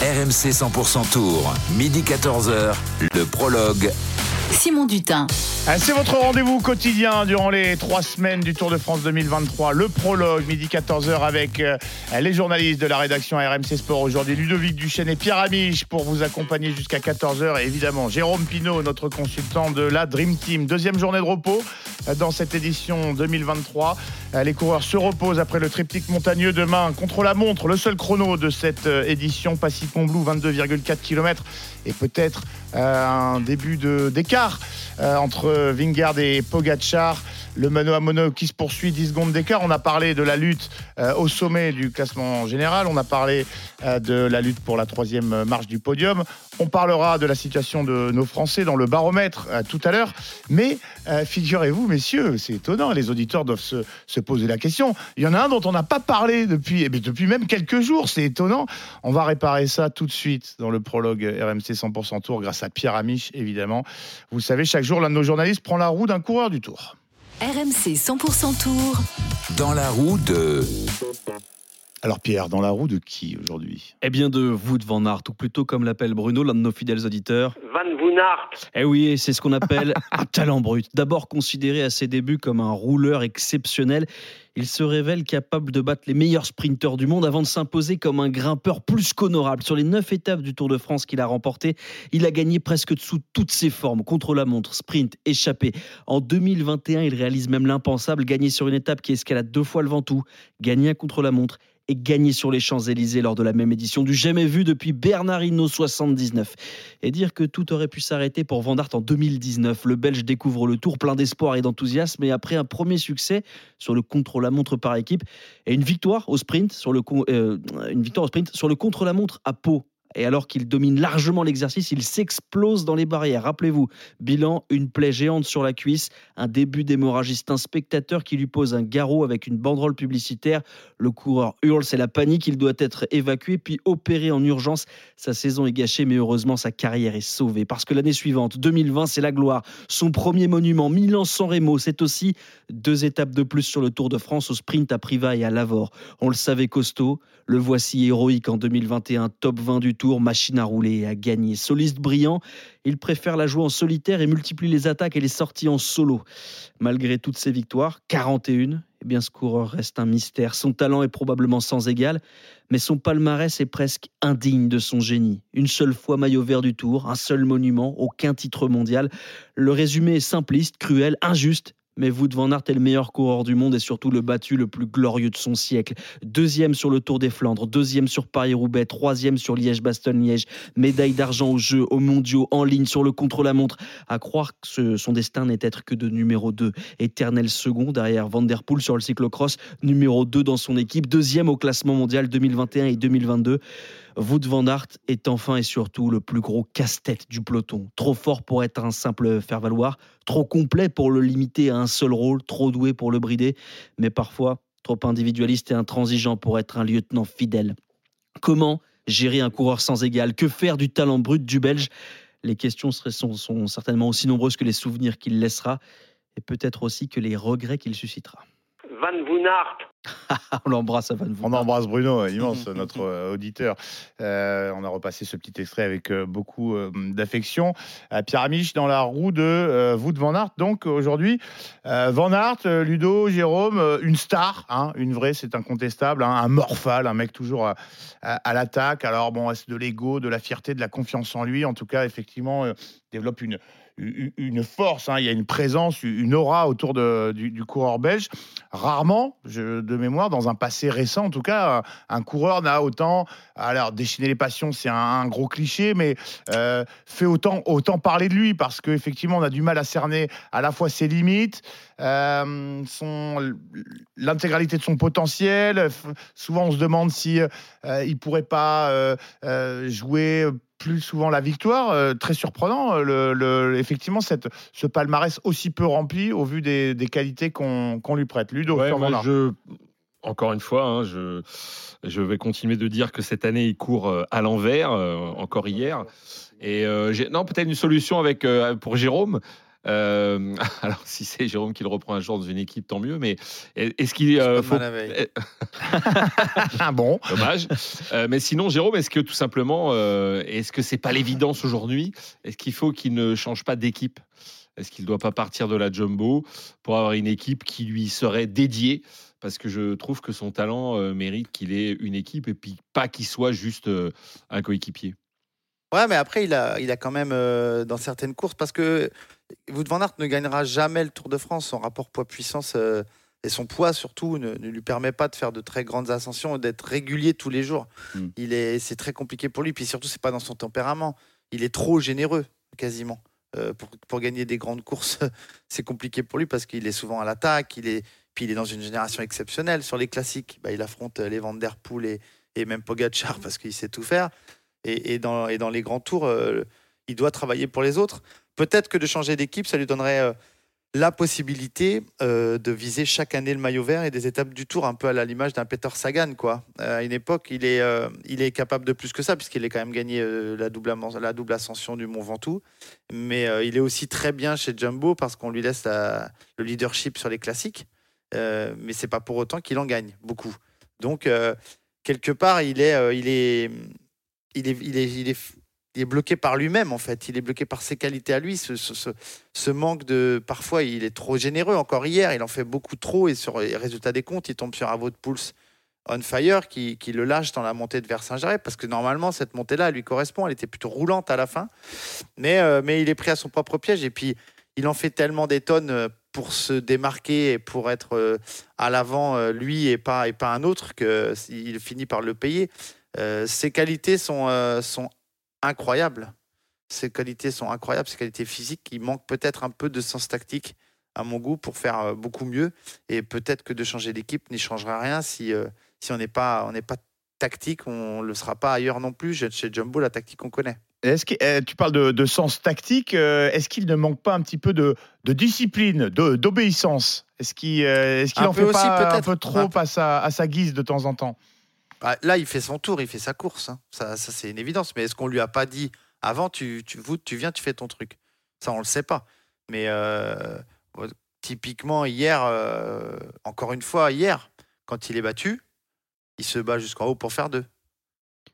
RMC 100% Tour, midi 14h, le prologue. Simon Dutin. Ah, C'est votre rendez-vous quotidien durant les trois semaines du Tour de France 2023. Le prologue, midi 14h, avec euh, les journalistes de la rédaction RMC Sport. Aujourd'hui, Ludovic Duchesne et Pierre Amiche pour vous accompagner jusqu'à 14h. Et évidemment, Jérôme Pinault, notre consultant de la Dream Team. Deuxième journée de repos euh, dans cette édition 2023. Euh, Les coureurs se reposent après le triptyque montagneux demain contre la montre. Le seul chrono de cette édition, Pacific Montblou, 22,4 km. Et peut-être un début d'écart euh, Vingard et Pogacar. Le mano à mono qui se poursuit, 10 secondes d'écart. On a parlé de la lutte euh, au sommet du classement général. On a parlé euh, de la lutte pour la troisième marche du podium. On parlera de la situation de nos Français dans le baromètre euh, tout à l'heure. Mais figurez-vous, messieurs, c'est étonnant. Les auditeurs doivent se, se poser la question. Il y en a un dont on n'a pas parlé depuis, eh bien, depuis même quelques jours. C'est étonnant. On va réparer ça tout de suite dans le prologue RMC 100% Tour grâce à Pierre Amiche, évidemment. Vous savez, chaque jour, l'un de nos journalistes prend la roue d'un coureur du Tour. RMC 100% Tour. Dans la roue de Alors Pierre, dans la roue de qui aujourd'hui? Eh bien de Wout van Aert, ou plutôt comme l'appelle Bruno, l'un de nos fidèles auditeurs. Van Voonart. Eh oui, c'est ce qu'on appelle un talent brut. D'abord considéré à ses débuts comme un rouleur exceptionnel, il se révèle capable de battre les meilleurs sprinteurs du monde avant de s'imposer comme un grimpeur plus qu'honorable. Sur les neuf étapes du Tour de France qu'il a remporté, il a gagné presque sous toutes ses formes, contre la montre, sprint, échappé. En 2021, il réalise même l'impensable, gagner sur une étape qui escalade deux fois le Ventoux, gagner un contre la montre et gagner sur les Champs-Élysées lors de la même édition du jamais vu depuis Bernardino 79. Et dire que tout aurait pu s'arrêter pour Van Aert en 2019. Le Belge découvre le tour plein d'espoir et d'enthousiasme et après un premier succès sur le contre-la-montre par équipe et une victoire au sprint sur le, euh, une victoire au sprint sur le contre-la-montre à Pau. Et alors qu'il domine largement l'exercice, il s'explose dans les barrières. Rappelez-vous, bilan, une plaie géante sur la cuisse, un début d'hémorragie. Un spectateur qui lui pose un garrot avec une banderole publicitaire. Le coureur hurle, c'est la panique, il doit être évacué puis opéré en urgence. Sa saison est gâchée, mais heureusement sa carrière est sauvée. Parce que l'année suivante, 2020, c'est la gloire. Son premier monument, Milan-San Remo, c'est aussi deux étapes de plus sur le Tour de France au sprint à Privas et à Lavore. On le savait costaud, le voici héroïque en 2021, top 20 du Tour, machine à rouler et à gagner. Soliste brillant, il préfère la jouer en solitaire et multiplie les attaques et les sorties en solo. Malgré toutes ses victoires, 41, eh bien ce coureur reste un mystère. Son talent est probablement sans égal, mais son palmarès est presque indigne de son génie. Une seule fois maillot vert du Tour, un seul monument, aucun titre mondial. Le résumé est simpliste, cruel, injuste. Mais Wout van Aert est le meilleur coureur du monde et surtout le battu le plus glorieux de son siècle. Deuxième sur le Tour des Flandres, deuxième sur Paris-Roubaix, troisième sur Liège-Bastogne-Liège, médaille d'argent aux Jeux, aux mondiaux, en ligne, sur le contre-la-montre. À croire que son destin n'est être que de numéro 2. Éternel second derrière Van Der Poel sur le cyclocross, numéro 2 dans son équipe, deuxième au classement mondial 2021 et 2022. Wout van Aert est enfin et surtout le plus gros casse-tête du peloton. Trop fort pour être un simple faire-valoir, trop complet pour le limiter à un seul rôle, trop doué pour le brider, mais parfois trop individualiste et intransigeant pour être un lieutenant fidèle. Comment gérer un coureur sans égal? Que faire du talent brut du Belge? Les questions sont certainement aussi nombreuses que les souvenirs qu'il laissera, et peut-être aussi que les regrets qu'il suscitera. Van Voonart. On l'embrasse à Van. On embrasse Bruno, euh, immense, notre euh, auditeur. Euh, on a repassé ce petit extrait avec euh, beaucoup euh, d'affection. Euh, Pierre Amiche dans la roue de euh, Wout Van Aert. Donc aujourd'hui, euh, Van Aert, euh, Ludo, Jérôme, euh, une star, hein, une vraie, c'est incontestable, hein, un morphal, un mec toujours à, à- à l'attaque. Alors bon, est-ce de l'ego, de la fierté, de la confiance en lui? En tout cas, effectivement, euh, développe une une force, hein, il y a une présence, une aura autour de- du, coureur belge. Rarement, de mémoire, dans un passé récent en tout cas, un, coureur n'a autant, alors déchaîner les passions, c'est un, un gros cliché, mais euh, fait autant, autant parler de lui parce qu'effectivement, on a du mal à cerner à la fois ses limites, euh, l'intégralité de son potentiel. Souvent, on se demande si euh, il pourrait pas euh, euh, jouer plus souvent la victoire. Très surprenant, le, le- effectivement, cette, ce palmarès aussi peu rempli au vu des, des qualités qu'on lui prête. Ludo, Ouais, moi, je, encore une fois, hein, je, je vais continuer de dire que cette année, il court à l'envers, encore hier. Et euh, non, peut-être une solution avec, euh, pour Jérôme. Euh, alors, si c'est Jérôme qui le reprend un jour dans une équipe, tant mieux. Mais est-ce qu'il euh, faut mal la veille. Ah bon? Dommage. Euh, mais sinon, Jérôme, est-ce que tout simplement, euh, est-ce que c'est pas l'évidence aujourd'hui? Est-ce qu'il faut qu'il ne change pas d'équipe? Est-ce qu'il ne doit pas partir de la jumbo pour avoir une équipe qui lui serait dédiée? Parce que je trouve que son talent euh, mérite qu'il ait une équipe et puis pas qu'il soit juste euh, un coéquipier. Ouais, mais après, il a, il a quand même euh, dans certaines courses, parce que Wout van Aert ne gagnera jamais le Tour de France. Son rapport poids-puissance euh, et son poids, surtout, ne, ne lui permet pas de faire de très grandes ascensions et d'être régulier tous les jours. Mm. Il est, c'est très compliqué pour lui. Puis surtout, c'est pas dans son tempérament. Il est trop généreux, quasiment. Euh, pour, pour gagner des grandes courses, c'est compliqué pour lui parce qu'il est souvent à l'attaque. Il est, puis il est dans une génération exceptionnelle. Sur les classiques, bah, il affronte euh, les Van Der Poel et, et même Pogacar parce qu'il sait tout faire. Et, et dans, et dans les grands tours, euh, il doit travailler pour les autres. Peut-être que de changer d'équipe, ça lui donnerait euh, la possibilité euh, de viser chaque année le maillot vert et des étapes du tour, un peu à l'image d'un Peter Sagan. Quoi. Euh, à une époque, il est, capable de plus que ça, puisqu'il a quand même gagné la, double, ascension du Mont Ventoux. Mais il est aussi très bien chez Jumbo parce qu'on lui laisse la- le leadership sur les classiques. Mais c'est pas pour autant qu'il en gagne beaucoup. Donc, quelque part, il est, il est, il est, il est, il est bloqué par lui-même en fait. Il est bloqué par ses qualités à lui. Ce, ce, manque de, parfois, il est trop généreux. Encore hier, il en fait beaucoup trop et sur les résultats des comptes, il tombe sur un de Pouls on fire qui, qui le lâche dans la montée de Versailles parce que normalement cette montée-là elle lui correspond. Elle était plutôt roulante à la fin, mais euh, mais il est pris à son propre piège et puis il en fait tellement des tonnes euh, pour se démarquer et pour être euh, à l'avant lui et pas et pas un autre que il finit par le payer. Ses qualités sont sont incroyables. Ses qualités sont incroyables, ses qualités physiques. Il manque peut-être un peu de sens tactique à mon goût pour faire euh, beaucoup mieux et peut-être que de changer d'équipe n'y changera rien si euh, si on n'est pas on pas tactique, on le sera pas ailleurs non plus. Chez Jumbo, la tactique on connaît. Est-ce que, eh, tu parles de, de sens tactique. euh, Est-ce qu'il ne manque pas un petit peu de, de discipline, de- d'obéissance? Est-ce qu'il qu'il Un en fait aussi, pas un peu trop Un- à sa, à sa guise de temps en temps? Bah, là, il fait son tour, il fait sa course. hein. Ça, ça c'est une évidence. Mais est-ce qu'on lui a pas dit avant, tu, tu, vous, tu viens, tu fais ton truc? Ça, on le sait pas. Mais euh, typiquement, hier, euh, encore une fois, hier, quand il est battu, il se bat jusqu'en haut pour faire deux.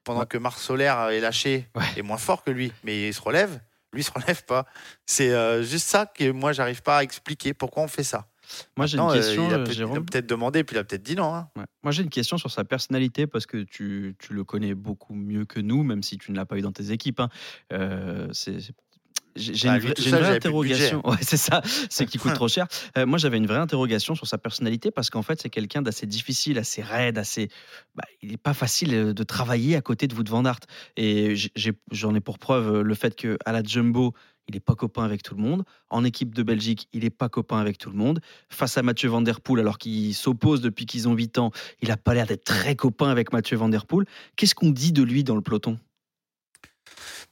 Pendant Ouais. que Marc Solaire est lâché, Ouais. est moins fort que lui. Mais il se relève, lui, il se relève pas. C'est euh, juste ça que moi, j'arrive pas à expliquer pourquoi on fait ça. Moi, j'ai une euh, question, il a euh, peut- il a Jérôme. peut-être demandé, puis il a peut-être dit non. hein. Ouais. Moi, j'ai une question sur sa personnalité parce que tu, tu le connais beaucoup mieux que nous, même si tu ne l'as pas eu dans tes équipes. hein. Euh, c'est- j'ai Bah, une, j'ai une vraie interrogation. Ouais, c'est ça, c'est qui coûte trop cher. Euh, moi, j'avais une vraie interrogation sur sa personnalité parce qu'en fait, c'est quelqu'un d'assez difficile, assez raide, assez. Bah, il n'est pas facile euh, de travailler à côté de Wout van Aert. Et j'ai- j'en ai pour preuve euh, le fait qu'à la Jumbo, il n'est pas copain avec tout le monde. En équipe de Belgique, il n'est pas copain avec tout le monde. Face à Mathieu Van Der Poel, alors qu'il s'oppose depuis qu'ils ont 8 ans, il n'a pas l'air d'être très copain avec Mathieu Van Der Poel. Qu'est-ce qu'on dit de lui dans le peloton?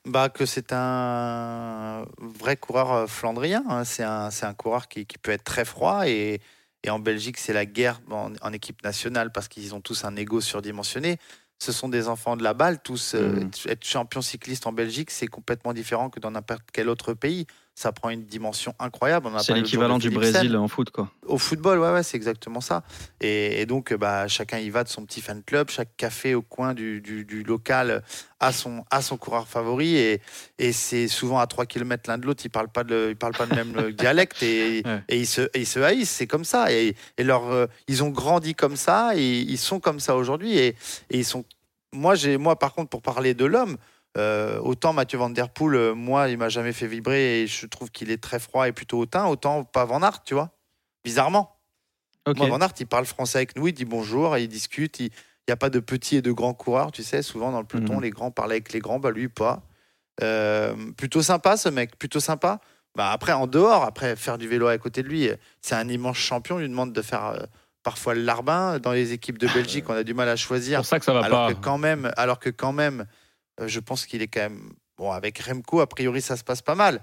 Bah, que c'est un vrai coureur euh, flandrien. hein. C'est un, un coureur qui, qui peut être très froid. Et, et en Belgique, c'est la guerre en, en équipe nationale parce qu'ils ont tous un ego surdimensionné. Ce sont des enfants de la balle, tous. euh, être- Être champion cycliste en Belgique, c'est complètement différent que dans n'importe quel autre pays. Ça prend une dimension incroyable. C'est l'équivalent de du. Brésil en foot, quoi. Au football, ouais, ouais, c'est exactement ça. Et, et donc, bah, chacun y va de son petit fan club. Chaque café au coin du, du- du local a son, a son coureur favori. Et, et c'est souvent à 3 km l'un de l'autre. Ils ne parlent pas de, ils parlent pas le même dialecte. Et, Ouais. et ils, se, et ils se haïssent. C'est comme ça. Et, leur, euh, ils ont grandi comme ça. Et ils sont comme ça aujourd'hui. Et, et ils sont. Moi, moi, par contre, pour parler de l'homme, euh, autant Mathieu Van Der Poel, euh, moi, il m'a jamais fait vibrer et je trouve qu'il est très froid et plutôt hautain. Autant pas Van Aert, tu vois. Bizarrement. Ok. Moi, Van Aert, il parle français avec nous, il dit bonjour, et il discute. Il n'y a pas de petits et de grands coureurs, tu sais. Souvent, dans le peloton, Mhm. les grands parlent avec les grands, bah lui, pas. Euh, plutôt sympa, ce mec, plutôt sympa. Bah, après, en dehors, après, faire du vélo à côté de lui, c'est un immense champion. On lui demande de faire parfois le larbin. Dans les équipes de Belgique, on a du mal à C'est choisir. pour ça que ça va Alors pas. que quand même, alors que quand même, je pense qu'il est quand même bon avec Remco. A priori, ça se passe pas mal.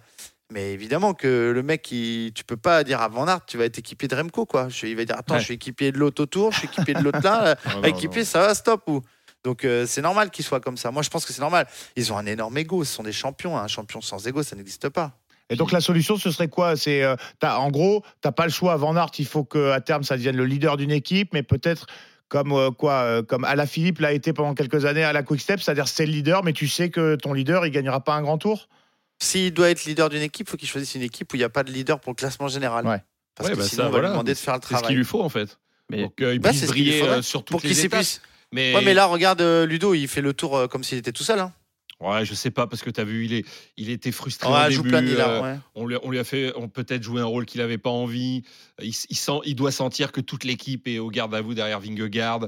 Mais évidemment que le mec, il, tu peux pas dire à Van Aert, tu vas être équipé de Remco, quoi. Il va dire, attends, Ouais. je suis équipier de l'autre autour, je suis équipier de l'autre là. euh, Non, non. ça va, stop ou. Donc euh, c'est normal qu'il soit comme ça. Moi, je pense que c'est normal. Ils ont un énorme ego. Ce sont des champions. Un champion sans ego, ça n'existe pas. Et donc la solution, ce serait quoi? C'est euh, en gros, t'as pas le choix. Van Aert, il faut que à terme ça devienne le leader d'une équipe, mais peut-être comme euh, quoi, euh, comme Alaphilippe l'a été pendant quelques années à la Quick Step, c'est-à-dire c'est le leader, mais tu sais que ton leader, il gagnera pas un grand tour. S'il doit être leader d'une équipe, il faut qu'il choisisse une équipe où il n'y a pas de leader pour le classement général. Ouais. Parce Ouais, que bah sinon, ça, on va voilà. lui demander de faire le C'est ce qu'il travail. lui faut en fait. Mais Pour qu'il Bah, puisse briller euh, sur toutes Pour qu'il les étapes. s'épuise. Mais, Ouais, mais là, regarde euh, Ludo, il fait le tour euh, comme s'il était tout seul. hein. Ouais, je sais pas parce que tu as vu, il, est, il était frustré Ouais, au joue début. euh, ouais. on, lui, on lui a fait on peut-être jouer un rôle qu'il n'avait pas envie. Il, sent, il doit sentir que toute l'équipe est au garde à vous derrière Vingegaard.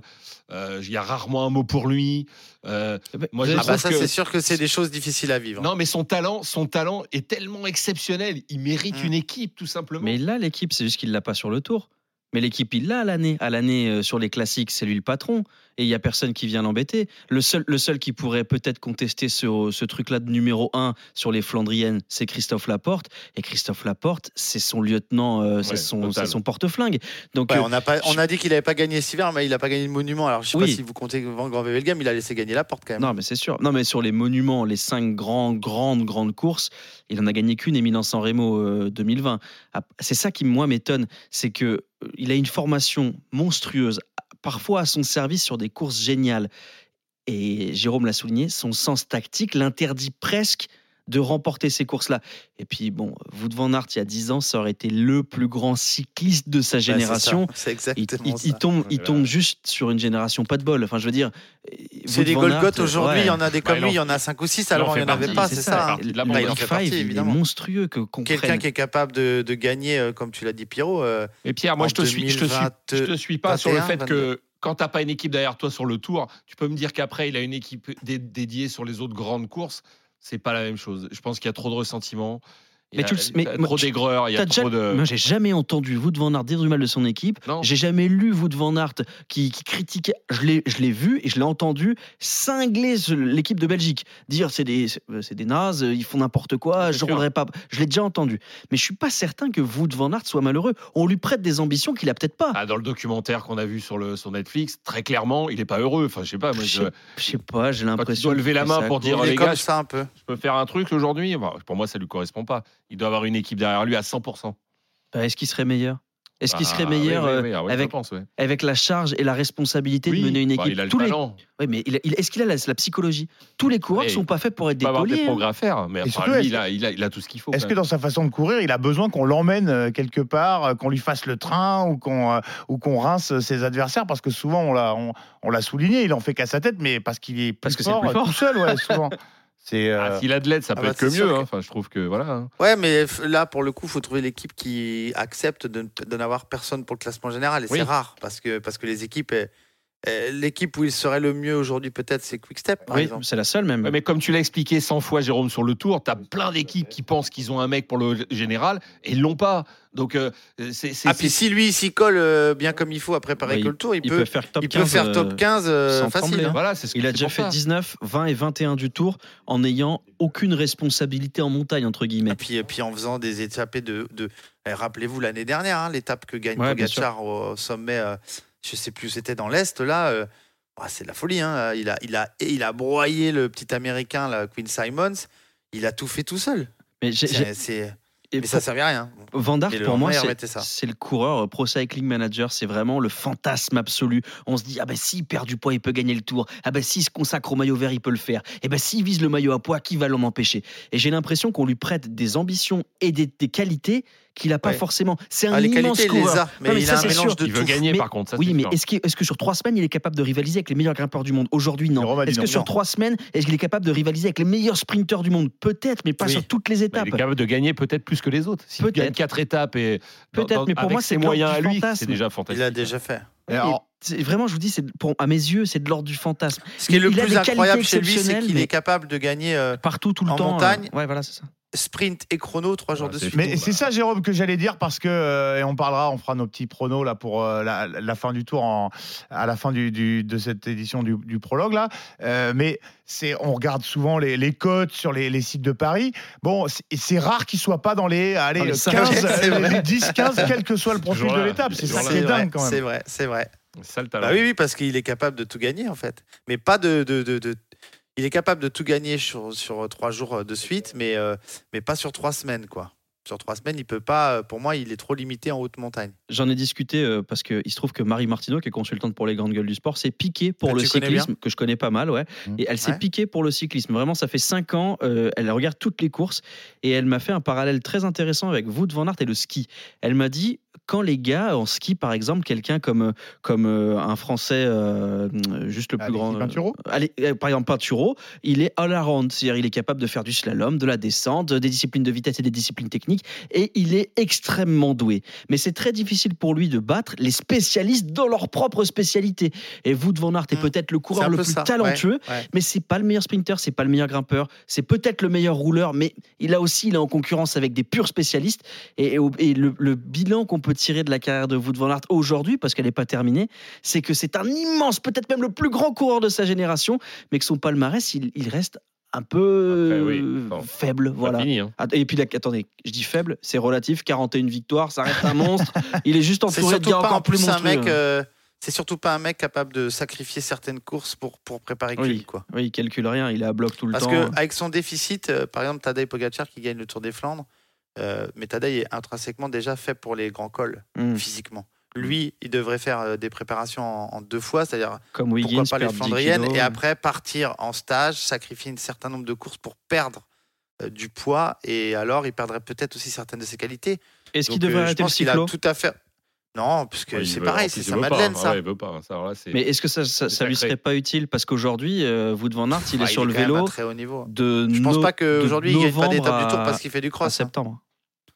Euh, Il y a rarement un mot pour lui. Euh, moi, je Ah bah ça, c'est sûr que c'est des choses difficiles à vivre. Non, mais son talent, son talent est tellement exceptionnel. Il mérite Mm. une équipe, tout simplement. Mais là, l'équipe, c'est juste qu'il l'a pas sur le tour. Mais l'équipe, il l'a à l'année. À l'année, euh, sur les classiques, c'est lui le patron. Et il y a personne qui vient l'embêter. Le seul, le seul qui pourrait peut-être contester ce, ce truc-là de numéro 1 sur les Flandriennes, c'est Christophe Laporte. Et Christophe Laporte, c'est son lieutenant, euh, c'est Ouais, son, son porte-flingue. Donc, Ouais, euh, on, a pas, on a dit qu'il n'avait pas gagné cet hiver, mais il n'a pas gagné le monument. Alors je sais Oui. pas si vous comptez Van Grand Wevelgem, il a laissé gagner la porte quand même. Non, mais c'est sûr. Non, mais sur les monuments, les cinq grands, grandes, grandes courses, il en a gagné qu'une, Éminence San Remo euh, 2020. Ah, C'est ça qui, moi, m'étonne. C'est que il a une formation monstrueuse, parfois à son service sur des courses géniales. Et Jérôme l'a souligné, son sens tactique l'interdit presque de remporter ces courses-là. Et puis, bon, Wout van Aert, il y a 10 ans, ça aurait été le plus grand cycliste de sa Bah, c'est ça. génération. C'est Il, exactement il- il ça. tombe, il tombe juste sur une génération pas de bol. Enfin, je veux dire, C'est des Golgoth aujourd'hui, il y en a des comme lui, il y en a 5 ou 6, il en alors il n'y en avait pas, c'est ça. ça. hein. Il en fait il est évidemment. monstrueux que qu'on Quelqu'un qui est capable de, de gagner, euh, comme tu l'as dit Pierrot, euh, Et Pierre, moi, je te suis, je te suis, 2020, je te suis pas sur le 21, fait que quand t'as pas une équipe derrière toi sur le tour, tu peux me dire qu'après il a une équipe dé- dédiée sur les autres grandes courses. C'est pas la même chose. Je pense qu'il y a trop de ressentiments. Il y Mais a, tu le a trop tu- d'aigreur, il y a T'as déjà- trop de. Moi, j'ai jamais entendu Wout van Aert dire du mal de son équipe. Non. J'ai jamais lu Wout van Aert qui, qui critiquait. Je l'ai, je l'ai vu et je l'ai entendu cingler l'équipe de Belgique, dire c'est des, c'est c'est des nazes, ils font n'importe quoi, je rendrai pas. Je l'ai déjà entendu, mais je suis pas certain que Wout van Aert soit malheureux. On lui prête des ambitions qu'il a peut-être pas. Ah, dans le documentaire qu'on a vu sur, le, sur Netflix, très clairement, il est pas heureux. Enfin, je sais pas. Moi, je, je, sais, pas, j'ai l'impression. doit lever la main pour dire il les est gars, ça un peu. je peux faire un truc aujourd'hui. Pour moi, ça lui correspond pas. Il doit avoir une équipe derrière lui à 100%. Bah, Est-ce qu'il serait meilleur? Est-ce qu'il Ah, serait oui, meilleur oui, euh, oui, ah oui, avec, pense, ouais. avec la charge et la responsabilité Oui, de mener une bah, équipe il a le Tous les- talent. Mais il a- il- est-ce qu'il a la, la psychologie? Tous les coureurs Oui. sont pas faits pour être Il des peut avoir des tauliers, hein. progrès à faire, mais Et enfin, surtout, lui, est-ce il a, il, a, il a tout ce qu'il faut. Est-ce que dans sa façon de courir, il a besoin qu'on l'emmène euh, quelque part, euh, qu'on lui fasse le train ou qu'on euh, ou qu'on rince ses adversaires? Parce que souvent, on l'a on, on l'a souligné, il en fait qu'à sa tête, mais parce qu'il est plus Parce que fort, plus fort. tout seul, ouais, souvent. C'est euh, Ah, S'il a de l'aide, ça ah peut bah, être que mieux. que- hein. Enfin, je trouve que voilà. hein. Ouais, mais là, pour le coup, il faut trouver l'équipe qui accepte de, de n'avoir personne pour le classement général. Et Oui. c'est rare, parce que, parce que les équipes. L'équipe où il serait le mieux aujourd'hui, peut-être, c'est Quick Step, par Oui, exemple. c'est la seule même. Mais comme tu l'as expliqué 100 fois, Jérôme, sur le tour, tu as plein d'équipes qui pensent qu'ils ont un mec pour le général et ils l'ont pas. Donc, euh, c'est. Ah, puis si lui, il s'y colle euh, bien comme il faut à préparer Ouais, que le tour, il, il peut, peut faire top il 15. peut faire euh, top 15 euh, sans facile. trembler, hein. Voilà, c'est ce que Il a déjà fait ça. 19, 20 et 21 du tour en n'ayant aucune responsabilité en montagne, entre guillemets. Et puis, et puis en faisant des étapes de. de eh, Rappelez-vous l'année dernière, hein, l'étape que gagne Ouais, Pogacar au sommet, euh, je sais plus où c'était dans l'Est, là. euh, bah, c'est de la folie. Hein. Il, a, il, a, il a broyé le petit américain, là, Quinn Simons. Il a tout fait tout seul. Mais, C'est- c'est- et Mais ça pour- servait à rien. Van Aert, Et le pour moi, c'est- le coureur euh, Pro Cycling Manager. C'est vraiment le fantasme absolu. On se dit, ah ben s'il perd du poids, il peut gagner le tour. Ah ben s'il se consacre au maillot vert, il peut le faire. Et ben s'il vise le maillot à poids, qui va l'en empêcher? Et j'ai l'impression qu'on lui prête des ambitions et des, des qualités qu'il n'a pas Ouais. forcément. C'est un Ah, les immense qualités, les coureur. a. Mais, Non, mais il ça, a un c'est mélange sûr. de Il veut gagner, Mais- par contre. Ça, Oui, mais est-ce que, est-ce que sur trois semaines, il est capable de rivaliser avec les meilleurs grimpeurs du monde? Aujourd'hui, non. A Est-ce que non. sur trois semaines, est-ce qu'il est capable de rivaliser avec les meilleurs sprinteurs du monde? Peut-être, mais pas Oui. sur toutes les étapes. il est capable de gagner peut-être plus que les autres. S'il Peut-être. gagne quatre étapes et Peut-être, mais pour moi, c'est moyens à lui, c'est déjà fantastique. Il a déjà fait. alors, Vraiment, je vous dis, c'est pour, à mes yeux, c'est de l'ordre du fantasme. Ce qui est le Il a plus incroyable chez lui, c'est qu'il mais- est capable de gagner euh, Partout, tout le En temps. montagne, euh, ouais, voilà, c'est ça. Sprint et chrono trois jours Ah, de suite. Mais c'est ça, Jérôme, que j'allais dire parce que euh, et on parlera, on fera nos petits pronos là pour euh, la, la fin du tour en, à la fin du, du- de cette édition du, du prologue là. Euh, mais c'est, on regarde souvent les, les cotes sur les, les sites de Paris. Bon, c'est, rare qu'ils soient pas dans les, allez, Dans les le cinq. 15, C'est euh, vrai. les 10, 15, quel que soit le profil de l'étape. C'est ça qui est vrai, dingue quand c'est même. vrai, c'est vrai. C'est ça le talent. Bah oui, oui, parce qu'il est capable de tout gagner en fait. Mais pas de, de, de, de- il est capable de tout gagner sur, sur trois jours euh, de suite, mais, euh, mais pas sur trois semaines, quoi. Sur trois semaines, il peut pas. euh, Pour moi, il est trop limité en haute montagne. J'en ai discuté euh, parce qu'il se trouve que Marie Martineau, qui est consultante pour les grandes gueules du sport, s'est piquée pour Ah, le cyclisme, que je connais pas mal, ouais. Mmh. Et elle s'est Ouais. piquée pour le cyclisme. Vraiment, ça fait cinq ans. euh, elle regarde toutes les courses et elle m'a fait un parallèle très intéressant avec Wout van Aert et le ski. Elle m'a dit quand les gars en ski, par exemple, quelqu'un comme comme euh, un Français, euh, juste le plus Alexis grand, euh, Pinturo allez, euh, par exemple Pinturo, il est all around, c'est-à-dire il est capable de faire du slalom, de la descente, des disciplines de vitesse et des disciplines techniques, et il est extrêmement doué. Mais c'est très difficile pour lui de battre les spécialistes dans leur propre spécialité. Et Wout van Aert est Mm. peut-être le coureur le plus ça, talentueux, ouais, ouais. mais c'est pas le meilleur sprinter, c'est pas le meilleur grimpeur, c'est peut-être le meilleur rouleur, mais il a aussi il est en concurrence avec des purs spécialistes. Et, et au- et le, le bilan qu'on peut tirer de la carrière de Wout van Aert aujourd'hui, parce qu'elle n'est pas terminée, c'est que c'est un immense, peut-être même le plus grand coureur de sa génération, mais que son palmarès, il, il reste un peu Après, oui, bon, faible, voilà. fini, hein. Et puis, là, attendez, je dis faible, c'est relatif, 41 victoires, ça reste un monstre. Il est juste entouré de surtout gars pas encore en plus plus un mec. euh, c'est surtout pas un mec capable de sacrifier certaines courses pour, pour préparer Oui. Quoi. Oui, il calcule rien, il est à bloc tout le Parce temps. que avec son déficit, euh, par exemple Tadej Pogacar qui gagne le Tour des Flandres, euh, mais Tadej est intrinsèquement déjà fait pour les grands cols Hmm, physiquement. Lui, il devrait faire euh, des préparations en, en deux fois, c'est-à-dire Comme pourquoi pas les perdre 10 Flandriennes, et après partir en stage, sacrifier un certain nombre de courses pour perdre euh, du poids, et alors il perdrait peut-être aussi certaines de ses qualités. Est-ce qu'il devrait euh, je arrêter le a cyclo? tout à fait. Non, puisque Ouais, il c'est pareil, en c'est sa il veut pas, Madeleine, hein. ça. Ouais, il veut pas. Ça, alors là, c'est- Mais est-ce que ça, ça, ça lui serait pas utile? Parce qu'aujourd'hui, euh, Wout van Aert, il est Ah, sur le quand même à vélo très haut niveau. de Je pense no- pas de qu'aujourd'hui il gagne pas novembre d'étape du Tour à- parce qu'il fait du cross. hein. septembre.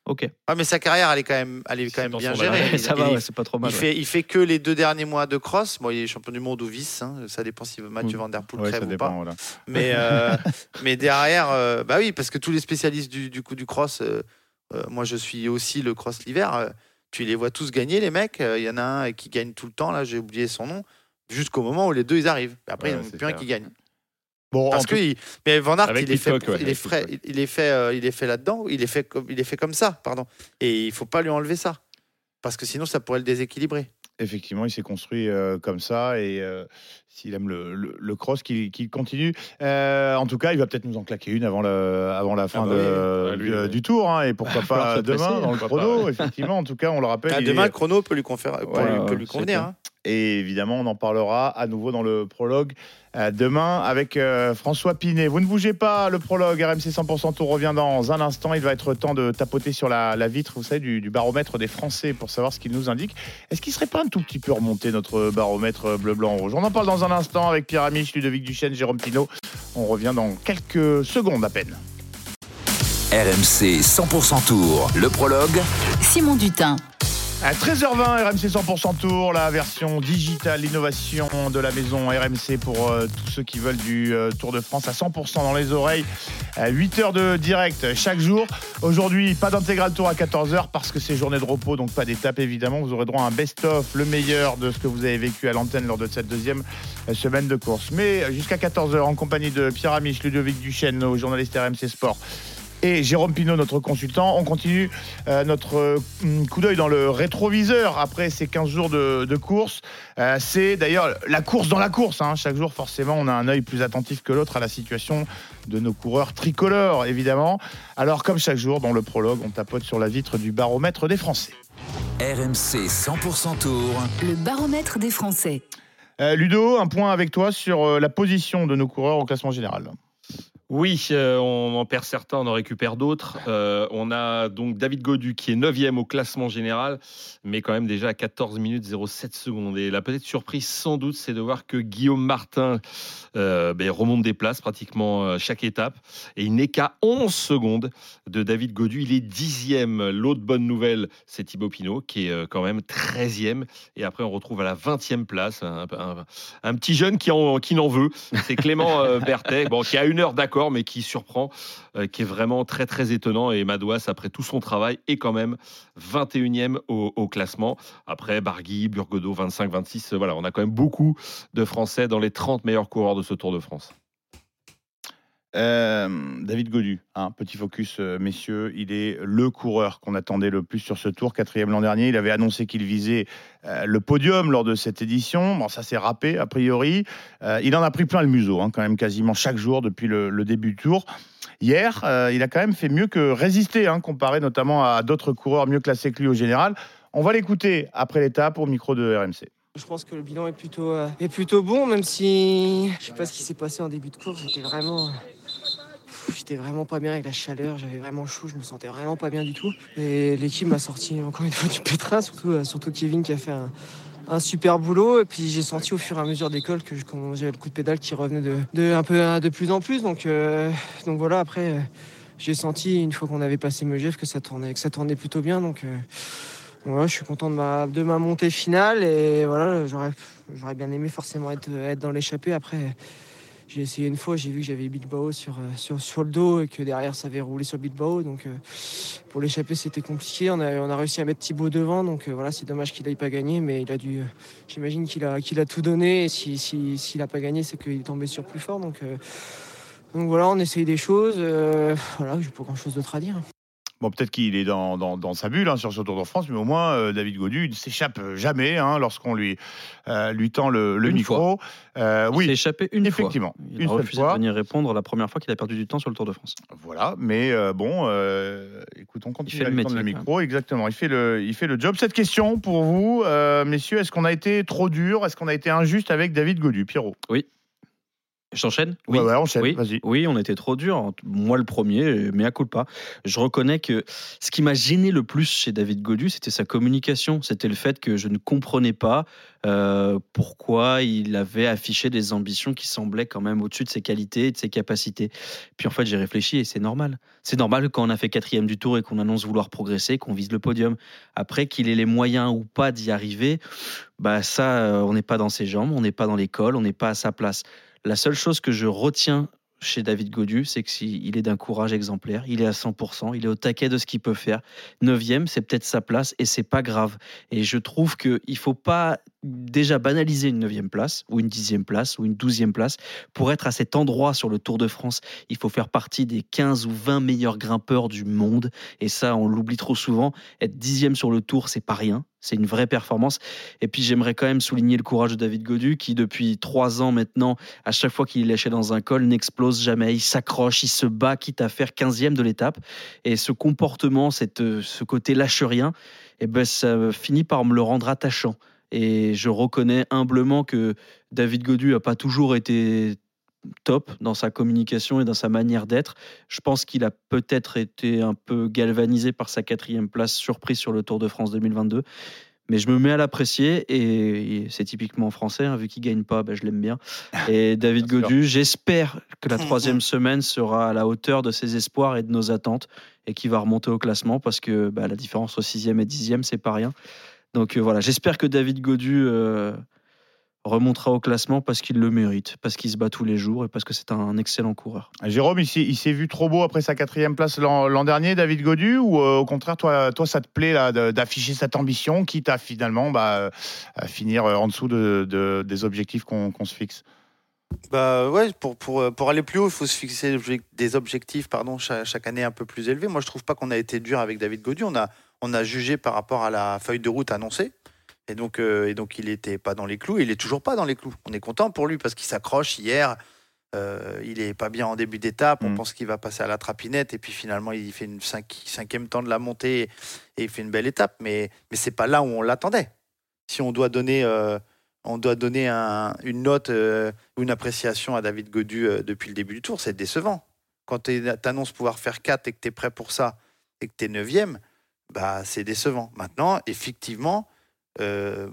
Ok. Ah, mais sa carrière, elle est quand même, elle est quand même bien gérée. Il- ça il- va, ouais, c'est pas trop mal. Il ouais. fait, il fait que les deux derniers mois de cross. Bon, il est champion du monde ou vice. hein. Ça dépend si Mathieu Mm. Van Der Poel Ouais, crève ça ou dépend. pas. voilà. Mais, euh, mais derrière, euh, bah oui, parce que tous les spécialistes du, du coup du cross, euh, euh, moi je suis aussi le cross l'hiver. Tu les vois tous gagner, les mecs. Euh, Il y en a un qui gagne tout le temps. Là, j'ai oublié son nom. Jusqu'au moment où les deux ils arrivent. Et après, Ouais, il n'y en a plus un qui gagne. Bon, Parce tout- que il- mais Van Aert, il est fait, ouais, il est avec fait, Pitcock. il est fait, euh, il est fait là-dedans. Il est fait comme, il est fait comme ça, pardon. Et il faut pas lui enlever ça, parce que sinon ça pourrait le déséquilibrer. Effectivement, il s'est construit euh, comme ça et euh, s'il aime le, le- le cross, qu'il continue. Euh, en tout cas, il va peut-être nous en claquer une avant, le, avant la fin bah de- oui. Ah, lui, du, tour hein, et pourquoi pas demain dans le pourquoi chrono. pas, Effectivement, en tout cas, on le rappelle. Ah, demain, est- le chrono peut lui, conférer- peut lui- peut convenir. hein. Et évidemment, on en parlera à nouveau dans le prologue euh, demain avec euh, François Pinet. Vous ne bougez pas, le prologue RMC 100% Tour revient dans un instant. Il va être temps de tapoter sur la, la vitre, vous savez, du, du baromètre des Français pour savoir ce qu'il nous indique. Est-ce qu'il serait pas un tout petit peu remonté notre baromètre bleu, blanc, rouge? On en parle dans un instant avec Pierre Amiche, Ludovic Duchesne, Jérôme Pinault. On revient dans quelques secondes à peine. RMC 100% Tour, le prologue. Simon Dutin. À 13h20, RMC 100% Tour, la version digitale, l'innovation de la maison RMC pour euh, tous ceux qui veulent du euh, Tour de France à 100% dans les oreilles. 8 heures de direct chaque jour. Aujourd'hui, pas d'intégral tour à 14h parce que c'est journée de repos, donc pas d'étape évidemment. Vous aurez droit à un best-of, le meilleur de ce que vous avez vécu à l'antenne lors de cette deuxième euh, semaine de course. Mais jusqu'à 14h, en compagnie de Pierre Amiche, Ludovic Duchesne, nos journalistes RMC Sport et Jérôme Pinault, notre consultant. On continue euh, notre euh, coup d'œil dans le rétroviseur après ces 15 jours de, de course. Euh, c'est d'ailleurs la course dans la course. hein. Chaque jour, forcément, on a un œil plus attentif que l'autre à la situation de nos coureurs tricolores, évidemment. Alors, comme chaque jour, dans le prologue, on tapote sur la vitre du baromètre des Français. RMC 100% Tour. Le baromètre des Français. Euh, Ludo, un point avec toi sur euh, la position de nos coureurs au classement général. Oui, euh, on en perd certains, on en récupère d'autres. Euh, on a donc David Godu qui est 9e au classement général, mais quand même déjà à 14 minutes 07 secondes. Et la petite surprise, sans doute, c'est de voir que Guillaume Martin euh, ben, remonte des places pratiquement chaque étape. Et il n'est qu'à 11 secondes de David Godu. Il est 10e. L'autre bonne nouvelle, c'est Thibaut Pinot qui est quand même 13e. Et après, on retrouve à la 20e place un, un- un petit jeune qui en, qui n'en veut. C'est Clément Berthet, bon, qui a une heure d'accord, mais qui surprend, euh, qui est vraiment très très étonnant. Et Madouas, après tout son travail, est quand même 21e au, classement. Après, Bargui, Burgodeau, 25-26. Voilà, on a quand même beaucoup de Français dans les 30 meilleurs coureurs de ce Tour de France. Euh, David Godu, hein, petit focus, euh, messieurs, il est le coureur qu'on attendait le plus sur ce tour, quatrième l'an dernier. Il avait annoncé qu'il visait euh, le podium lors de cette édition. Bon, ça s'est râpé, a priori. Il en a pris plein le museau, hein, quand même, quasiment chaque jour depuis le, début du tour. Hier, il a quand même fait mieux que résister, hein, comparé notamment à d'autres coureurs mieux classés que lui au général. On va l'écouter après l'étape au micro de RMC. Je pense que le bilan est plutôt, est plutôt bon, même si je sais pas ce qui s'est passé en début de course. J'étais vraiment, j'étais vraiment pas bien avec la chaleur. J'avais vraiment chaud. Je me sentais vraiment pas bien du tout. Et l'équipe m'a sorti encore une fois du pétrin, surtout, euh, Kevin qui a fait un, super boulot. Et puis j'ai senti au fur et à mesure des que j'avais le coup de pédale qui revenait de, un peu de plus en plus. Donc, euh, voilà. Après, euh, j'ai senti une fois qu'on avait passé Megève que ça tournait, plutôt bien. Donc voilà, je suis content de ma, montée finale et voilà, j'aurais, bien aimé forcément être dans l'échappée. Après, j'ai essayé une fois, j'ai vu que j'avais Bilbao sur, euh, sur, sur le dos et que derrière ça avait roulé sur Bilbao. Donc euh, pour l'échapper, c'était compliqué. On a, on a réussi à mettre Thibaut devant, donc euh, voilà, c'est dommage qu'il n'aille pas gagné, mais il a dû, j'imagine qu'il a, qu'il a tout donné. Et si, si, s'il n'a pas gagné, c'est qu'il est tombé sur plus fort. Donc, donc voilà, on essaye des choses. voilà, j'ai pas grand chose d'autre à dire. Bon, peut-être qu'il est dans, dans- dans sa bulle hein, sur ce Tour de France, mais au moins, euh, David Godu, il ne s'échappe jamais hein, lorsqu'on lui, euh, lui tend le, le micro. Euh, Il s'est oui, échappé une effectivement. fois. Il Une a refusé fois. de venir répondre la première fois qu'il a perdu du temps sur le Tour de France. Voilà, mais bon, écoute, on continue fait à le lui tendre le métier, micro. Exactement, il fait, le, il fait le job. Cette question pour vous, messieurs, est-ce qu'on a été trop dur? Est-ce qu'on a été injuste avec David Godu Pierrot J'enchaîne Ouais, ouais, enchaîne, oui. vas-y. Oui, on était trop dur. Moi, le premier, mais à coup pas. Je reconnais que ce qui m'a gêné le plus chez David Godu, c'était sa communication. C'était le fait que je ne comprenais pas euh, pourquoi il avait affiché des ambitions qui semblaient quand même au-dessus de ses qualités et de ses capacités. Puis en fait, j'ai réfléchi et c'est normal. C'est normal quand on a fait quatrième du tour et qu'on annonce vouloir progresser, qu'on vise le podium. Après, qu'il ait les moyens ou pas d'y arriver, bah ça, euh, on n'est pas dans ses jambes, on n'est pas dans l'école, on n'est pas à sa place. La seule chose que je retiens chez David Godu, c'est qu'il est d'un courage exemplaire. Il est à 100%, il est au taquet de ce qu'il peut faire. Neuvième, c'est peut-être sa place et c'est pas grave. Et je trouve qu'il faut pas déjà banaliser une neuvième place ou une dixième place ou une douzième place. Pour être à cet endroit sur le Tour de France, il faut faire partie des 15 ou 20 meilleurs grimpeurs du monde. Et ça, on l'oublie trop souvent. Être dixième sur le Tour, c'est pas rien. C'est une vraie performance. Et puis j'aimerais quand même souligner le courage de David Godu qui, depuis trois ans maintenant, à chaque fois qu'il est lâché dans un col, n'explose jamais. Il s'accroche, il se bat, quitte à faire 15e de l'étape. Et ce comportement, cette, euh, ce côté lâche rien, eh ben, ça finit par me le rendre attachant. Et je reconnais humblement que David Godu n'a pas toujours été top dans sa communication et dans sa manière d'être. Je pense qu'il a peut-être été un peu galvanisé par sa quatrième place surprise sur le Tour de France 2022. Mais je me mets à l'apprécier et, c'est typiquement français, hein, vu qu'il gagne pas, ben, je l'aime bien. Et David Bien. Godu, j'espère que la troisième semaine sera à la hauteur de ses espoirs et de nos attentes et qu'il va remonter au classement parce que bah, la différence entre sixième et dixième, c'est pas rien. Donc euh, voilà, j'espère que David Godu euh, remontera au classement parce qu'il le mérite, parce qu'il se bat tous les jours et parce que c'est un excellent coureur. Jérôme, il s'est, vu trop beau après sa quatrième place l'an, dernier, David Godu, ou euh, au contraire, toi, toi, ça te plaît d'afficher cette ambition, quitte à finalement bah, à finir en dessous de, de- des objectifs qu'on, se fixe? Bah ouais, pour, pour, pour aller plus haut, il faut se fixer des objectifs pardon, chaque, chaque année un peu plus élevés. Moi, je trouve pas qu'on a été dur avec David Godu. On a, on a jugé par rapport à la feuille de route annoncée. Et donc, euh, et donc il n'était pas dans les clous. Il est toujours pas dans les clous. On est content pour lui parce qu'il s'accroche hier. Euh, il est pas bien en début d'étape. On Mm. pense qu'il va passer à la trapinette. Et puis finalement, il fait une cinq- cinquième temps de la montée et il fait une belle étape. Mais, mais c'est pas là où on l'attendait. Si on doit donner, euh, on doit donner un- une note ou une appréciation à David Godu depuis le début du tour, c'est décevant. Quand tu annonces pouvoir faire 4 et que tu es prêt pour ça et que tu es 9 bah, c'est décevant. Maintenant, effectivement, euh,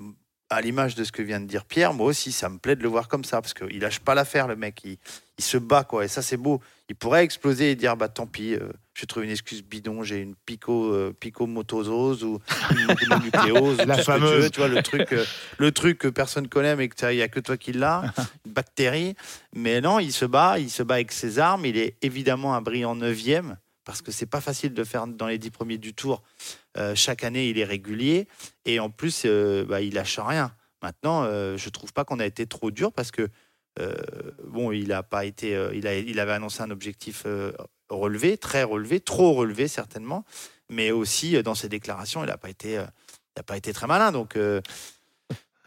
à l'image de ce que vient de dire Pierre, moi aussi, ça me plaît de le voir comme ça, parce qu'il lâche pas l'affaire, le mec. Il, il se bat, quoi. Et ça, c'est beau. Il pourrait exploser et dire, bah tant pis, euh, je trouve une excuse bidon, j'ai une pico, euh, pico motosose ou une mononucléose, ou La que tu fameuse. veux, tu vois, le truc, euh, le truc que personne connaît, mais qu'il n'y a que toi qui l'as, une bactérie. Mais non, il se bat, il se bat avec ses armes. Il est évidemment un brillant neuvième, parce que c'est pas facile de faire dans les dix premiers du tour. Euh, chaque année, il est régulier. Et en plus, euh, bah, il lâche rien. Maintenant, euh, je trouve pas qu'on a été trop dur parce que euh, bon, il a pas été, euh, il, a, il avait annoncé un objectif relevé, très relevé, trop relevé certainement, mais aussi dans ses déclarations, il n'a pas été, il a pas été très malin. Donc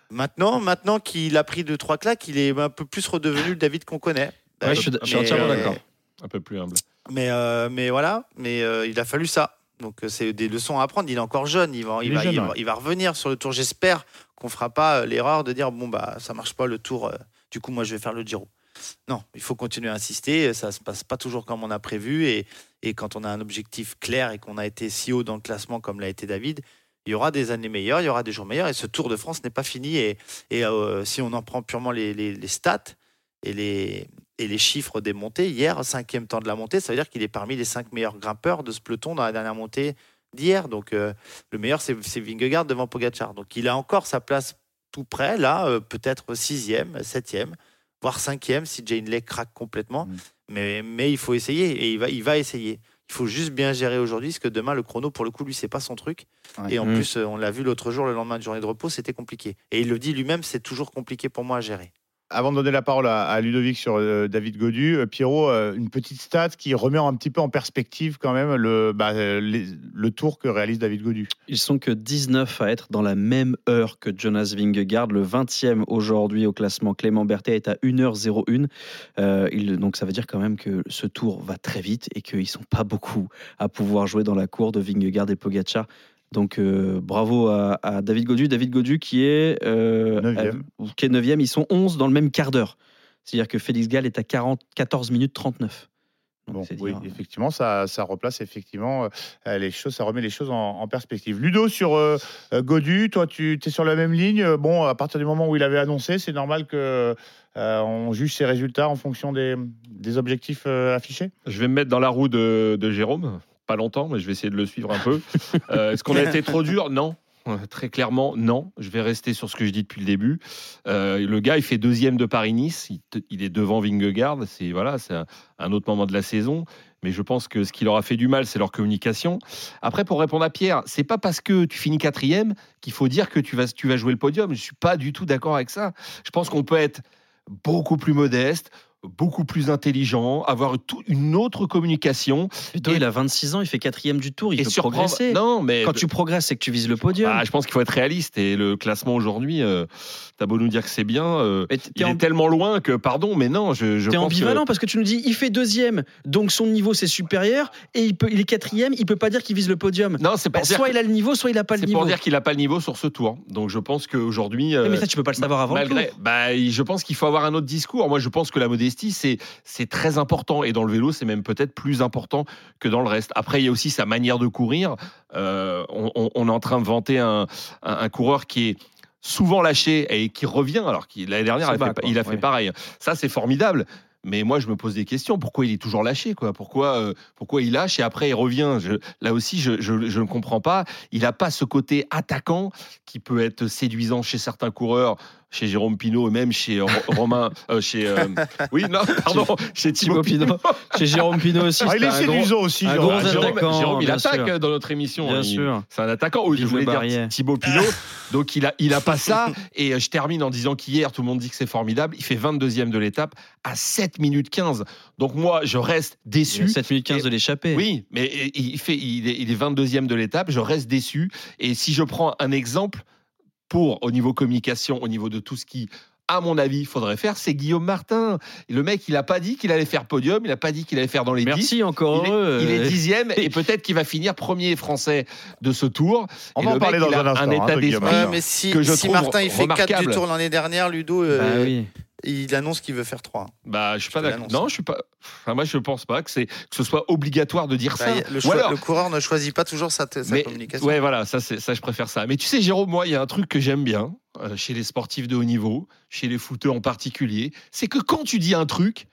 maintenant, maintenant qu'il a pris deux trois claques, il est un peu plus redevenu le David qu'on connaît. Ouais, je suis je entièrement d'accord. Un peu plus humble. Mais, euh, mais voilà, mais euh, il a fallu ça. Donc euh, c'est des leçons à apprendre. Il est encore jeune, il va, il Il est va, jeune, il va, ouais. il va revenir sur le tour. J'espère qu'on fera pas l'erreur de dire bon bah ça marche pas le tour. du coup moi je vais faire le Giro. Non, il faut continuer à insister. Ça se passe pas toujours comme on a prévu et, et quand on a un objectif clair et qu'on a été si haut dans le classement comme l'a été David, il y aura des années meilleures, il y aura des jours meilleurs et ce Tour de France n'est pas fini et, et euh, si on en prend purement les, les- les stats et les, et les chiffres des montées, hier, cinquième temps de la montée, ça veut dire qu'il est parmi les cinq meilleurs grimpeurs de ce peloton dans la dernière montée d'hier. Donc euh, le meilleur, c'est Vingegaard devant Pogacar. Donc il a encore sa place tout près, là, euh, peut-être sixième, septième, voire cinquième si Jane Lake craque complètement. Mm. Mais, mais il faut essayer et il va, il va essayer. Il faut juste bien gérer aujourd'hui, parce que demain, le chrono, pour le coup, lui, c'est pas son truc. Ouais. Et en Mm. plus, euh, on l'a vu l'autre jour, le lendemain de journée de repos, c'était compliqué. Et il le dit lui-même, c'est toujours compliqué pour moi à gérer. Avant de donner la parole à, Ludovic sur euh, David Godu, euh, Pierrot, euh, une petite stat qui remet un petit peu en perspective quand même le, bah, le tour que réalise David Godu. Ils sont que 19 à être dans la même heure que Jonas Vingegaard, le 20e aujourd'hui au classement. Clément Berthet est à 1h01. Euh, il- donc ça veut dire quand même que ce tour va très vite et qu'ils sont pas beaucoup à pouvoir jouer dans la cour de Vingegaard et Pogacar. Donc euh, bravo à, à David Godu. David Godu qui est, euh, Neuvième. à- qui est 9e. Ils sont 11 dans le même quart d'heure. C'est-à-dire que Félix Gall est à 40, 14 minutes 39. Donc, Bon, oui, dire- effectivement, ça, ça replace effectivement euh, les choses, ça remet les choses en, en perspective. Ludo sur euh, euh, Godu, toi, tu es sur la même ligne? Bon, à partir du moment où il avait annoncé, c'est normal que euh, on juge ses résultats en fonction des, des objectifs euh, affichés? Je vais me mettre dans la roue de, de Jérôme. Pas longtemps, mais je vais essayer de le suivre un peu. Euh, Est-ce qu'on a été trop dur? Non. Euh, Très clairement, non. Je vais rester sur ce que je dis depuis le début. Euh, le gars, il fait deuxième de Paris-Nice. Il, est devant Vingegaard. C'est voilà, c'est un, un autre moment de la saison. Mais je pense que ce qui leur a fait du mal, c'est leur communication. Après, pour répondre à Pierre, c'est pas parce que tu finis quatrième qu'il faut dire que tu vas, tu vas jouer le podium. Je suis pas du tout d'accord avec ça. Je pense qu'on peut être beaucoup plus modeste, beaucoup plus intelligent, avoir tout- une autre communication Et- il a 26 ans, il fait quatrième du tour, il peut progresser. Non, mais Quand tu progresses, c'est que tu vises le podium. Ah, je pense qu'il faut être réaliste et le classement aujourd'hui, euh, t'as beau nous dire que c'est bien, euh, Mais il est tellement loin que pardon, mais non, je, je T'es ambivalent que- parce que tu nous dis il fait deuxième, donc son niveau c'est supérieur, et il, peut, il est quatrième, il peut pas dire qu'il vise le podium. Non, c'est Bah, pour dire, soit il a le niveau, soit il a pas le c'est niveau. pour dire qu'il a pas le niveau sur ce tour. Donc je pense qu'aujourd'hui, euh, mais ça tu peux pas le savoir avant malgré, le tour. bah, je pense qu'il faut avoir un autre discours. Moi, je pense que la modestie, c'est c'est très important et dans le vélo, c'est même peut-être plus important que dans le reste. Après, il y a aussi sa manière de courir. Euh, on, on- on est en train de vanter un, un- un coureur qui est souvent lâché et qui revient, alors qu'il l'année dernière, il a fait, quoi. il a fait Ouais. pareil. Ça, c'est formidable. Mais moi, je me pose des questions. Pourquoi il est toujours lâché quoi? Pourquoi, euh, pourquoi il lâche et après il revient? Je- Là aussi, je, je- je ne comprends pas. Il n'a pas ce côté attaquant qui peut être séduisant chez certains coureurs, chez Jérôme Pinault et même chez Ro- Romain. euh, chez, euh, oui, non, pardon, chez Thibaut Pinot. Chez Jérôme Pinot aussi. Ah, il est séduisant aussi. un Jérôme. gros Ah, Jérôme, attaquant, Jérôme, il attaque sûr. dans notre émission. Bien Il- sûr. C'est un attaquant. Oui, je voulais dire. Thibaut Pinot. Donc il a, il a pas ça. Et euh, je termine en disant qu'hier, tout le monde dit que c'est formidable. Il fait 22e de l'étape à 7 minutes 15. Donc moi, je reste déçu. 7 minutes 15 de l'échappée. Oui, mais il, fait, il, est, il est 22e de l'étape. Je reste déçu. Et si je prends un exemple pour, au niveau communication, au niveau de tout ce qui, à mon avis, faudrait faire, c'est Guillaume Martin. Le mec, il n'a pas dit qu'il allait faire podium. Il n'a pas dit qu'il allait faire dans les 10. Merci encore Il est, heureux. il est dixième et peut-être qu'il va finir premier français de ce tour. On va en le parler dans un instant, hein, état d'esprit. Ouais, mais si, que je si trouve Martin il fait 4 du tour l'année dernière, Ludo, euh, bah oui. Il annonce qu'il veut faire 3. Bah, je suis pas d'accord. Non, je suis pas. Enfin, moi, je pense pas que c'est que ce soit obligatoire de dire ça. Bah, le, Ou choix- alors- le coureur ne choisit pas toujours sa, sa Mais- communication. Ouais, voilà, ça, ça, je préfère ça. Mais tu sais, Jérôme, moi, il y a un truc que j'aime bien euh, chez les sportifs de haut niveau, chez les footeux en particulier, c'est que quand tu dis un truc,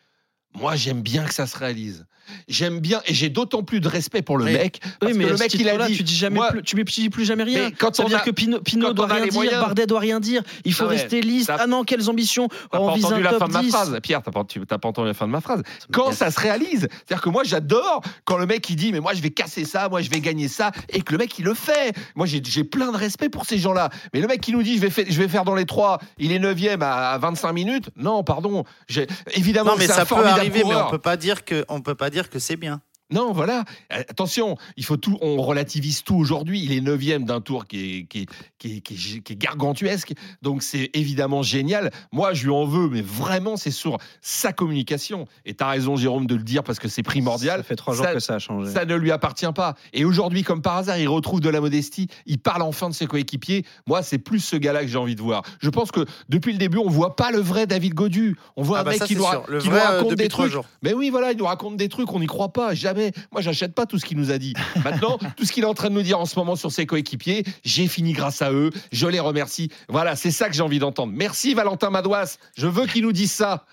moi j'aime bien que ça se réalise. J'aime bien et j'ai d'autant plus de respect pour le Oui. mec parce Oui, mais que le à mec il a dit tu dis jamais moi, plus, tu dis plus jamais rien. Mais quand ça veut on dire a- que Pinot, quand doit rien dire, moyens- Bardet doit rien dire. Il faut Ah ouais, rester lisse. Ah non, quelles ambitions T'as On pas entendu la fin de ma 10. phrase, Pierre. T'as pas, t'as pas entendu la fin de ma phrase. Quand ça se réalise, c'est-à-dire que moi j'adore quand le mec il dit mais moi je vais casser ça, moi je vais gagner ça, et que le mec il le fait. Moi j'ai j'ai plein de respect pour ces gens-là. Mais le mec qui nous dit je vais, faire, je vais faire dans les trois, il est 9 à 25 minutes. Non, pardon. J'ai- Évidemment, Non, mais c'est un ça peut arriver, mais on peut pas dire que on peut pas dire que c'est bien. Non, voilà. Attention, il faut tout. On relativise tout aujourd'hui. Il est neuvième d'un tour qui est, qui, est, qui, est, qui est- qui est gargantuesque. Donc c'est évidemment génial. Moi, je lui en veux, mais vraiment, c'est sur sa communication. Et tu as raison, Jérôme, de le dire parce que c'est primordial. Ça fait trois jours Ça- que ça a changé. Ça ne lui appartient pas. Et aujourd'hui, comme par hasard, il retrouve de la modestie. Il parle enfin de ses coéquipiers. Moi, c'est plus ce gars-là que j'ai envie de voir. Je pense que depuis le début, on voit pas le vrai David Godu. On voit Ah un bah mec ça, qui, nous, ra- qui vrai, euh, raconte des trucs. jours. Mais oui, voilà, il nous raconte des trucs, on n'y croit pas, jamais. Moi, j'achète pas tout ce qu'il nous a dit. Maintenant, tout ce qu'il est en train de nous dire en ce moment sur ses coéquipiers, j'ai fini grâce à eux, je les remercie. Voilà, c'est ça que j'ai envie d'entendre. Merci Valentin Madouas, je veux qu'il nous dise ça.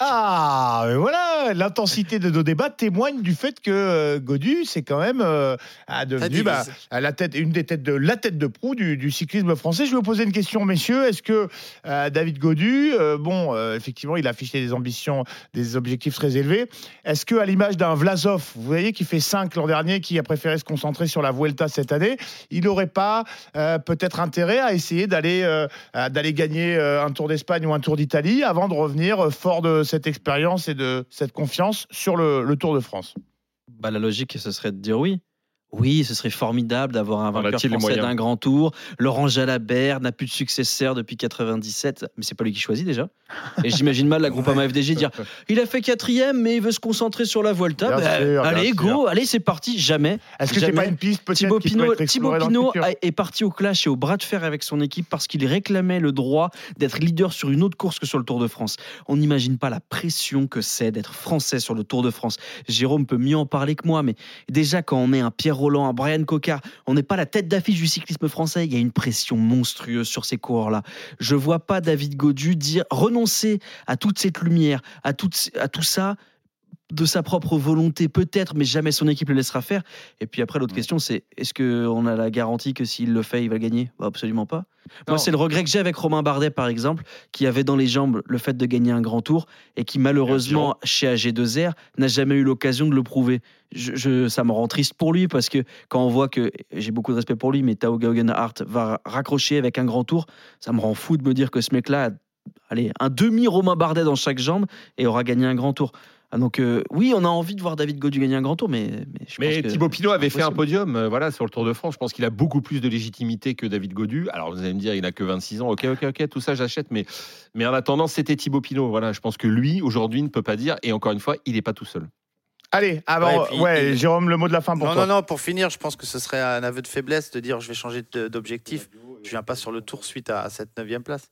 Ah, mais voilà, l'intensité de nos débats témoigne du fait que euh, Godu, c'est quand même euh, a devenu bah, à la tête, une des têtes de la tête de proue du, du cyclisme français. Je vais vous poser une question, messieurs. Est-ce que euh, David Godu, euh, bon, effectivement, il a affiché des ambitions, des objectifs très élevés. Est-ce que, à l'image d'un Vlasov, vous voyez, qui fait 5 l'an dernier, qui a préféré se concentrer sur la Vuelta cette année, il n'aurait pas peut-être intérêt à essayer d'aller d'aller gagner un Tour d'Espagne ou un Tour d'Italie avant de revenir fort de cette expérience et de cette confiance sur le, le Tour de France. Bah, la logique, ce serait de dire oui. Oui, ce serait formidable d'avoir un vainqueur français moyens d'un grand tour. Laurent Jalabert n'a plus de successeur depuis 97, mais c'est pas lui qui choisit déjà. Et j'imagine mal la Groupama FDJ dire il a fait quatrième, mais il veut se concentrer sur la Volta. Bah, sûr, allez, sûr. go, allez, c'est parti. Jamais. Est-ce que c'est pas une piste peut-être Thibaut qui peut Pinot, être Thibaut Pinot est parti au clash et au bras de fer avec son équipe parce qu'il réclamait le droit d'être leader sur une autre course que sur le Tour de France. On n'imagine pas la pression que c'est d'être français sur le Tour de France. Jérôme peut mieux en parler que moi, mais déjà quand on est un Pierre Roland, un Brian Cocard, on n'est pas la tête d'affiche du cyclisme français. Il y a une pression monstrueuse sur ces coureurs-là. Je vois pas David Godu dire renoncer à toute cette lumière, à, à tout ça de sa propre volonté peut-être, mais jamais son équipe le laissera faire. Et puis après, l'autre question, c'est est-ce qu'on a la garantie que s'il le fait, il va gagner? Bah, Absolument pas. Non. Moi, c'est le regret que j'ai avec Romain Bardet, par exemple, qui avait dans les jambes le fait de gagner un grand tour et qui, malheureusement, chez AG2R, n'a jamais eu l'occasion de le prouver. Je, je- ça me rend triste pour lui parce que quand on voit que j'ai beaucoup de respect pour lui, mais Tao Geoghegan-Hart va raccrocher avec un grand tour, ça me rend fou de me dire que ce mec-là a allez, un demi Romain Bardet dans chaque jambe et aura gagné un grand tour. Ah, donc euh, oui, on a envie de voir David Godu gagner un grand tour, mais, mais je Mais pense que Thibaut Pinot avait fait un podium euh, voilà, sur le Tour de France. Je pense qu'il a beaucoup plus de légitimité que David Godu. Alors vous allez me dire, il n'a que 26 ans. Ok, ok, ok, tout ça j'achète. Mais, mais en attendant, c'était Thibaut Pinot. Voilà, je pense que lui, aujourd'hui, ne peut pas dire. Et encore une fois, il n'est pas tout seul. Allez, avant, Ouais, ouais, et puis- Jérôme, le mot de la fin pour Non, toi. non, non, pour finir, je pense que ce serait un aveu de faiblesse de dire je vais changer d'objectif. Je viens pas sur le tour suite à, à cette neuvième place.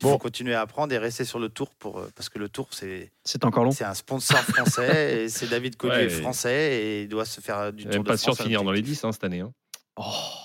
Il Bon. faut continuer à apprendre et rester sur le tour pour, euh, parce que le tour, c'est C'est encore long. c'est un sponsor français et c'est David Collier Ouais. français et il doit se faire du Il Tour de pas sûr de finir dans les objectif. 10 hein, cette année. hein.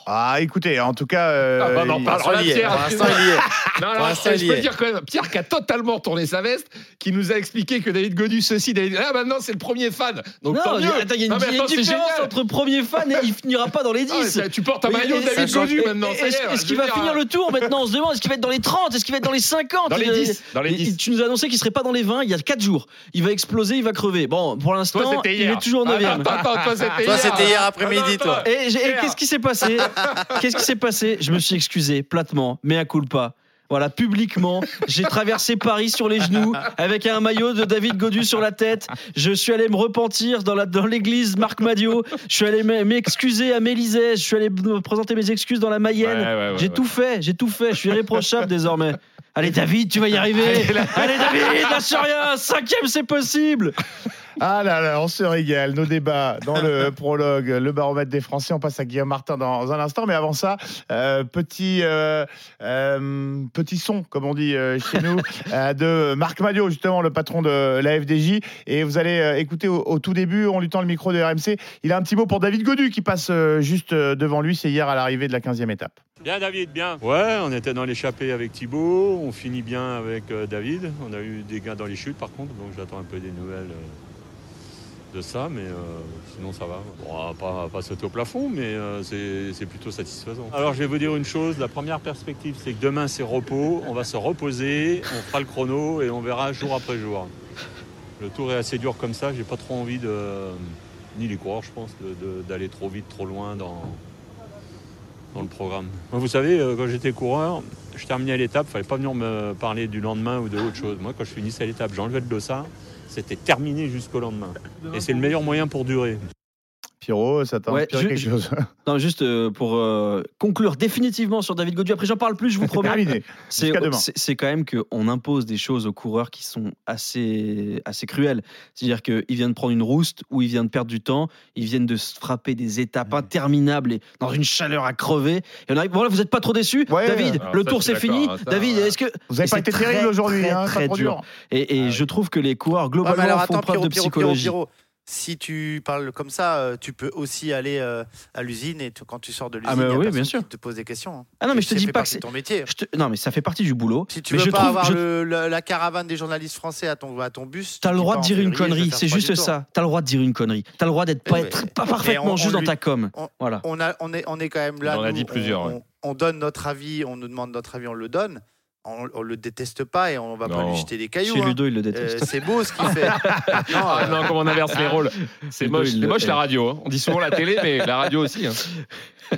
Ah, écoutez, en tout cas. euh, Ah, bah, on en il- parle. Pour l'instant, il y est. Pierre, Pour l'instant, il y est. Non, non, je y peux dire que Pierre qui a totalement tourné sa veste, qui nous a expliqué que David Godu, ceci, David. Là, maintenant, c'est le premier fan. Donc, non, tant il y mieux. a- attends, il y a une, Non, attends, différence génial. entre premier fan et il finira pas dans les 10. Ah, tu portes un maillot de David. Godu maintenant. Est-ce est, est-ce je qu'il va dire, finir le tour maintenant On se demande est-ce qu'il va être dans les 30 Est-ce qu'il va être dans les 50 Dans les Il- 10. Dans les il- 10. Tu nous as annoncé qu'il serait pas dans les 20 il y a 4 jours. Il va exploser, il va crever. Bon, pour l'instant, il est toujours 9 Attends, attends, attends, toi, c'était Toi, hier. c'était hier après-midi, toi. Et, qu'est-ce qui s'est passé Qu'est-ce qui s'est passé Je me suis excusé platement, mais à culpa. Voilà, publiquement, j'ai traversé Paris sur les genoux avec un maillot de David Godu sur la tête. Je suis allé me repentir dans la dans l'église Marc Madio. Je suis allé m'excuser à Mélisée. Je suis allé me présenter mes excuses dans la Mayenne. Ouais, ouais, ouais, j'ai ouais. tout fait, j'ai tout fait. Je suis irréprochable désormais. Allez David, tu vas y arriver. Allez David, lâche rien. Cinquième, c'est possible. Ah là là, on se régale. Nos débats dans le prologue, le baromètre des Français. On passe à Guillaume Martin dans un instant. Mais avant ça, euh, petit, euh, euh, petit son, comme on dit euh, chez nous, euh, de Marc Madio, justement, le patron de la FDJ. Et vous allez euh, écouter au, au tout début, en lui tend le micro de RMC, il a un petit mot pour David Godu qui passe euh, juste devant lui. C'est hier à l'arrivée de la 15e étape. Bien David, bien. Ouais, on était dans l'échappée avec Thibaut, on finit bien avec euh, David. On a eu des gains dans les chutes par contre, donc j'attends un peu des nouvelles euh, de ça, mais euh, sinon ça va. Bon, on va pas, pas sauter au plafond, mais euh, c'est plutôt satisfaisant. Alors je vais vous dire une chose, la première perspective c'est que demain c'est repos, on va se reposer, on fera le chrono et on verra jour après jour. Le tour est assez dur comme ça, j'ai pas trop envie de, ni les coureurs je pense, d'aller trop vite, trop loin dans, dans le programme. Moi, vous savez, euh, quand j'étais coureur, je terminais l'étape, il fallait pas venir me parler du lendemain ou de autre chose. Moi, quand je finissais l'étape, j'enlevais le dossard, c'était terminé jusqu'au lendemain. Et c'est le meilleur moyen pour durer. Pierrot, ça t'a Ouais, inspiré je- quelque chose Non, juste euh, pour euh, conclure définitivement sur David Gaudu. Après, j'en parle plus, je vous promets. terminé. C'est quand même qu'on impose des choses aux coureurs qui sont assez, assez cruelles. C'est-à-dire qu'ils viennent de prendre une rouste ou ils viennent de perdre du temps, ils viennent de se frapper des étapes interminables et dans une chaleur à crever. Et on arrive, voilà, vous n'êtes pas trop déçus Ouais, David, alors le ça, tour c'est fini. ça, David, est-ce que. Vous n'avez pas été très, terrible aujourd'hui, très, hein, très dur. dur. Et, et Ah je trouve que les coureurs, Ouais, globalement, mais alors font attends, preuve Pierrot, de psychologie. Si tu parles comme ça, euh, tu peux aussi aller euh, à l'usine et tu- quand tu sors de l'usine, Ah, mais il y a oui, personne bien qui sûr. te pose des questions. hein. Ah non, mais je te dis pas que c'est. ton métier. je te- Non, mais ça fait partie du boulot. Si tu mais veux je pas trouve, avoir je- le- la, la caravane des journalistes français à ton, à ton bus, T'as le droit de dire une connerie, c'est juste ça. T'as le droit de dire une connerie. T'as le droit d'être pas, pas parfaitement on- juste on dans ta com. on- Voilà. On, a, on, est, on est quand même là. En a dit plusieurs, On, on- on donne notre avis, on nous demande notre avis, on le donne. On, on le déteste pas et on va pas lui jeter des cailloux. Chez hein. Ludo, il le Euh, déteste. c'est beau ce qu'il fait. non, Ah euh, non, comment on inverse les rôles. C'est moche, c'est la radio. hein. On dit souvent la télé, mais la radio aussi. hein.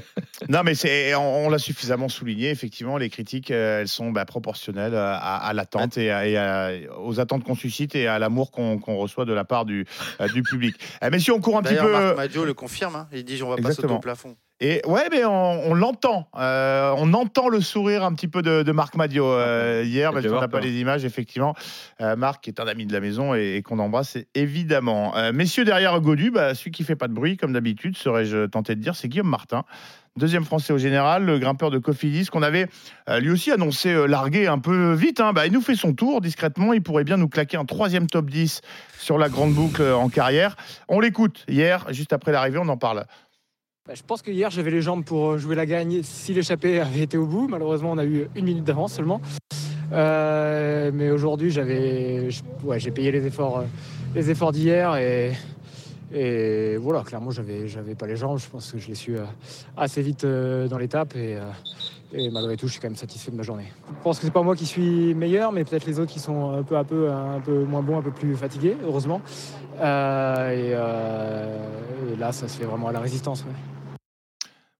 Non, mais c'est, on, on l'a suffisamment souligné. Effectivement, les critiques, euh, elles sont bah, proportionnelles à, à l'attente et, à- et à- aux attentes qu'on suscite et à l'amour qu'on qu'on reçoit de la part du, euh, du public. Eh, messieurs, on court un petit peu. Marc Maggio le confirme. hein. Il dit on va pas sauter Exactement. au plafond. Et ouais, mais on, on l'entend. Euh, on entend le sourire un petit peu de, de Marc Madio euh, hier, parce qu'on n'a pas les images, effectivement. Euh, Marc est un ami de la maison et, et qu'on embrasse évidemment. Messieurs, derrière Godu, bah, celui qui fait pas de bruit, comme d'habitude, serais-je tenté de dire, c'est Guillaume Martin. Deuxième français au général, le grimpeur de Cofidis, qu'on avait lui aussi annoncé larguer un peu vite. hein. Bah, il nous fait son tour discrètement. Il pourrait bien nous claquer un troisième top 10 sur la grande boucle en carrière. On l'écoute hier, juste après l'arrivée, on en parle. Bah, je pense que hier j'avais les jambes pour euh, jouer la gagne si l'échappée avait été au bout. Malheureusement on a eu une minute d'avance seulement. Euh, mais aujourd'hui j'avais, ouais, j'ai payé les efforts, euh, les efforts d'hier et, et voilà clairement j'avais, j'avais pas les jambes. Je pense que je l'ai su assez vite dans l'étape et, et malgré tout je suis quand même satisfait de ma journée. Je pense que c'est pas moi qui suis meilleur, mais peut-être les autres qui sont un peu à peu un peu moins bons, un peu plus fatigués heureusement. Euh, et, euh, et là ça se fait vraiment à la résistance.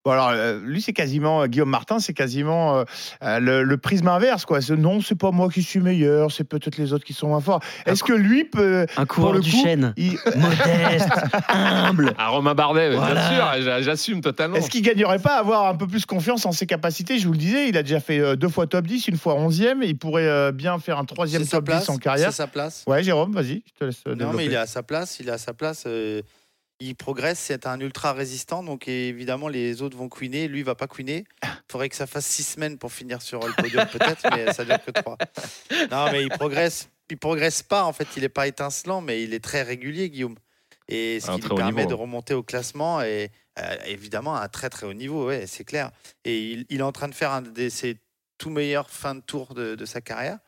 Bon alors, euh, lui, c'est quasiment, euh, Guillaume Martin, c'est quasiment euh, euh, le, le prisme inverse. Quoi. C'est, non, c'est pas moi qui suis meilleur, c'est peut-être les autres qui sont moins forts. Est-ce que lui peut. Un coureur le du coup, chêne, il- modeste, humble. À Romain Bardet, Voilà. bien sûr, j'a- j'assume totalement. Est-ce qu'il gagnerait pas à avoir un peu plus confiance en ses capacités? Je vous le disais, il a déjà fait deux fois top 10, une fois 11e. Il pourrait euh, bien faire un troisième C'est sa top place. 10 en C'est carrière. sa place. Ouais, Jérôme, vas-y, je te laisse Non, développer. mais il est à sa place. Il est à sa place. euh, il progresse. C'est un ultra résistant. Donc évidemment, les autres vont queener. Lui, il va pas queener. Il faudrait que ça fasse six semaines pour finir sur le podium, peut-être, mais ça dure que trois. Non, mais il progresse. Il progresse pas. En fait, il est pas étincelant, mais il est très régulier, Guillaume. Et ce un qui lui permet niveau. de remonter au classement et euh, évidemment à un très très haut niveau, ouais, c'est clair. Et il, il est en train de faire un de ses tout meilleurs fins de tour de, de sa carrière,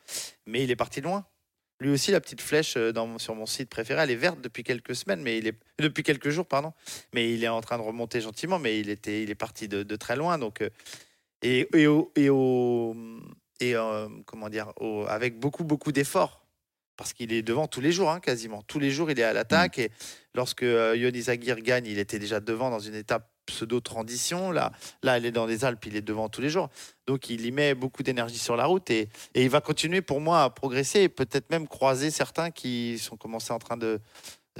mais il est parti de loin. Lui aussi, la petite flèche euh, dans, sur mon site préféré, elle est verte depuis quelques semaines, mais il est depuis quelques jours, pardon. Mais il est en train de remonter gentiment, mais il était, il est parti de, de très loin. Donc, euh, et, et au, et au- et, euh, comment dire, au- avec beaucoup beaucoup d'efforts, parce qu'il est devant tous les jours, hein, quasiment tous les jours, il est à l'attaque. Et lorsque euh, Yoni Zagir gagne, il était déjà devant dans une étape pseudo transition. Là, là, elle est dans les Alpes, il est devant tous les jours. Donc, il y met beaucoup d'énergie sur la route et, et il va continuer pour moi à progresser et peut-être même croiser certains qui sont commencés en train de,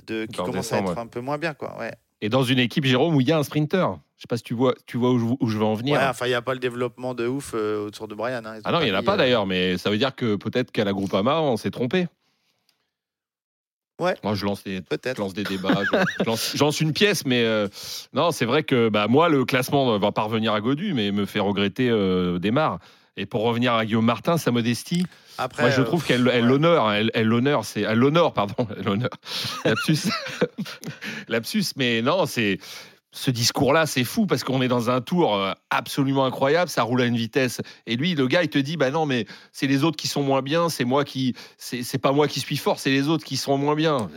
de qui Encore commencent à être ouais. un peu moins bien, quoi. Ouais. Et dans une équipe, Jérôme, où il y a un sprinter. Je sais pas si tu vois, tu vois où, je, où je veux en venir. Ouais, enfin, il n'y a pas le développement de ouf euh, autour de Brian. hein. Ah non, il n'y en a pas euh, d'ailleurs, mais ça veut dire que peut-être qu'à la Groupama, on s'est trompé. Ouais. Moi, je lance des, je Peut-être. lance des débats, je, je lance, je lance une pièce, mais euh, non, c'est vrai que bah, moi, le classement va pas revenir à Godu, mais me fait regretter euh, Desmar. Et pour revenir à Guillaume Martin, sa modestie, Après, moi je euh, trouve qu'elle elle ouais. l'honneur, elle, elle l'honneur, c'est elle l'honneur, pardon, l'honneur. Lapsus, lapsus, mais non, c'est ce discours-là, c'est fou parce qu'on est dans un tour euh, absolument incroyable, ça roule à une vitesse. Et lui, le gars, il te dit, bah non, mais c'est les autres qui sont moins bien, c'est moi qui, c'est pas moi qui suis fort, c'est les autres qui sont moins bien.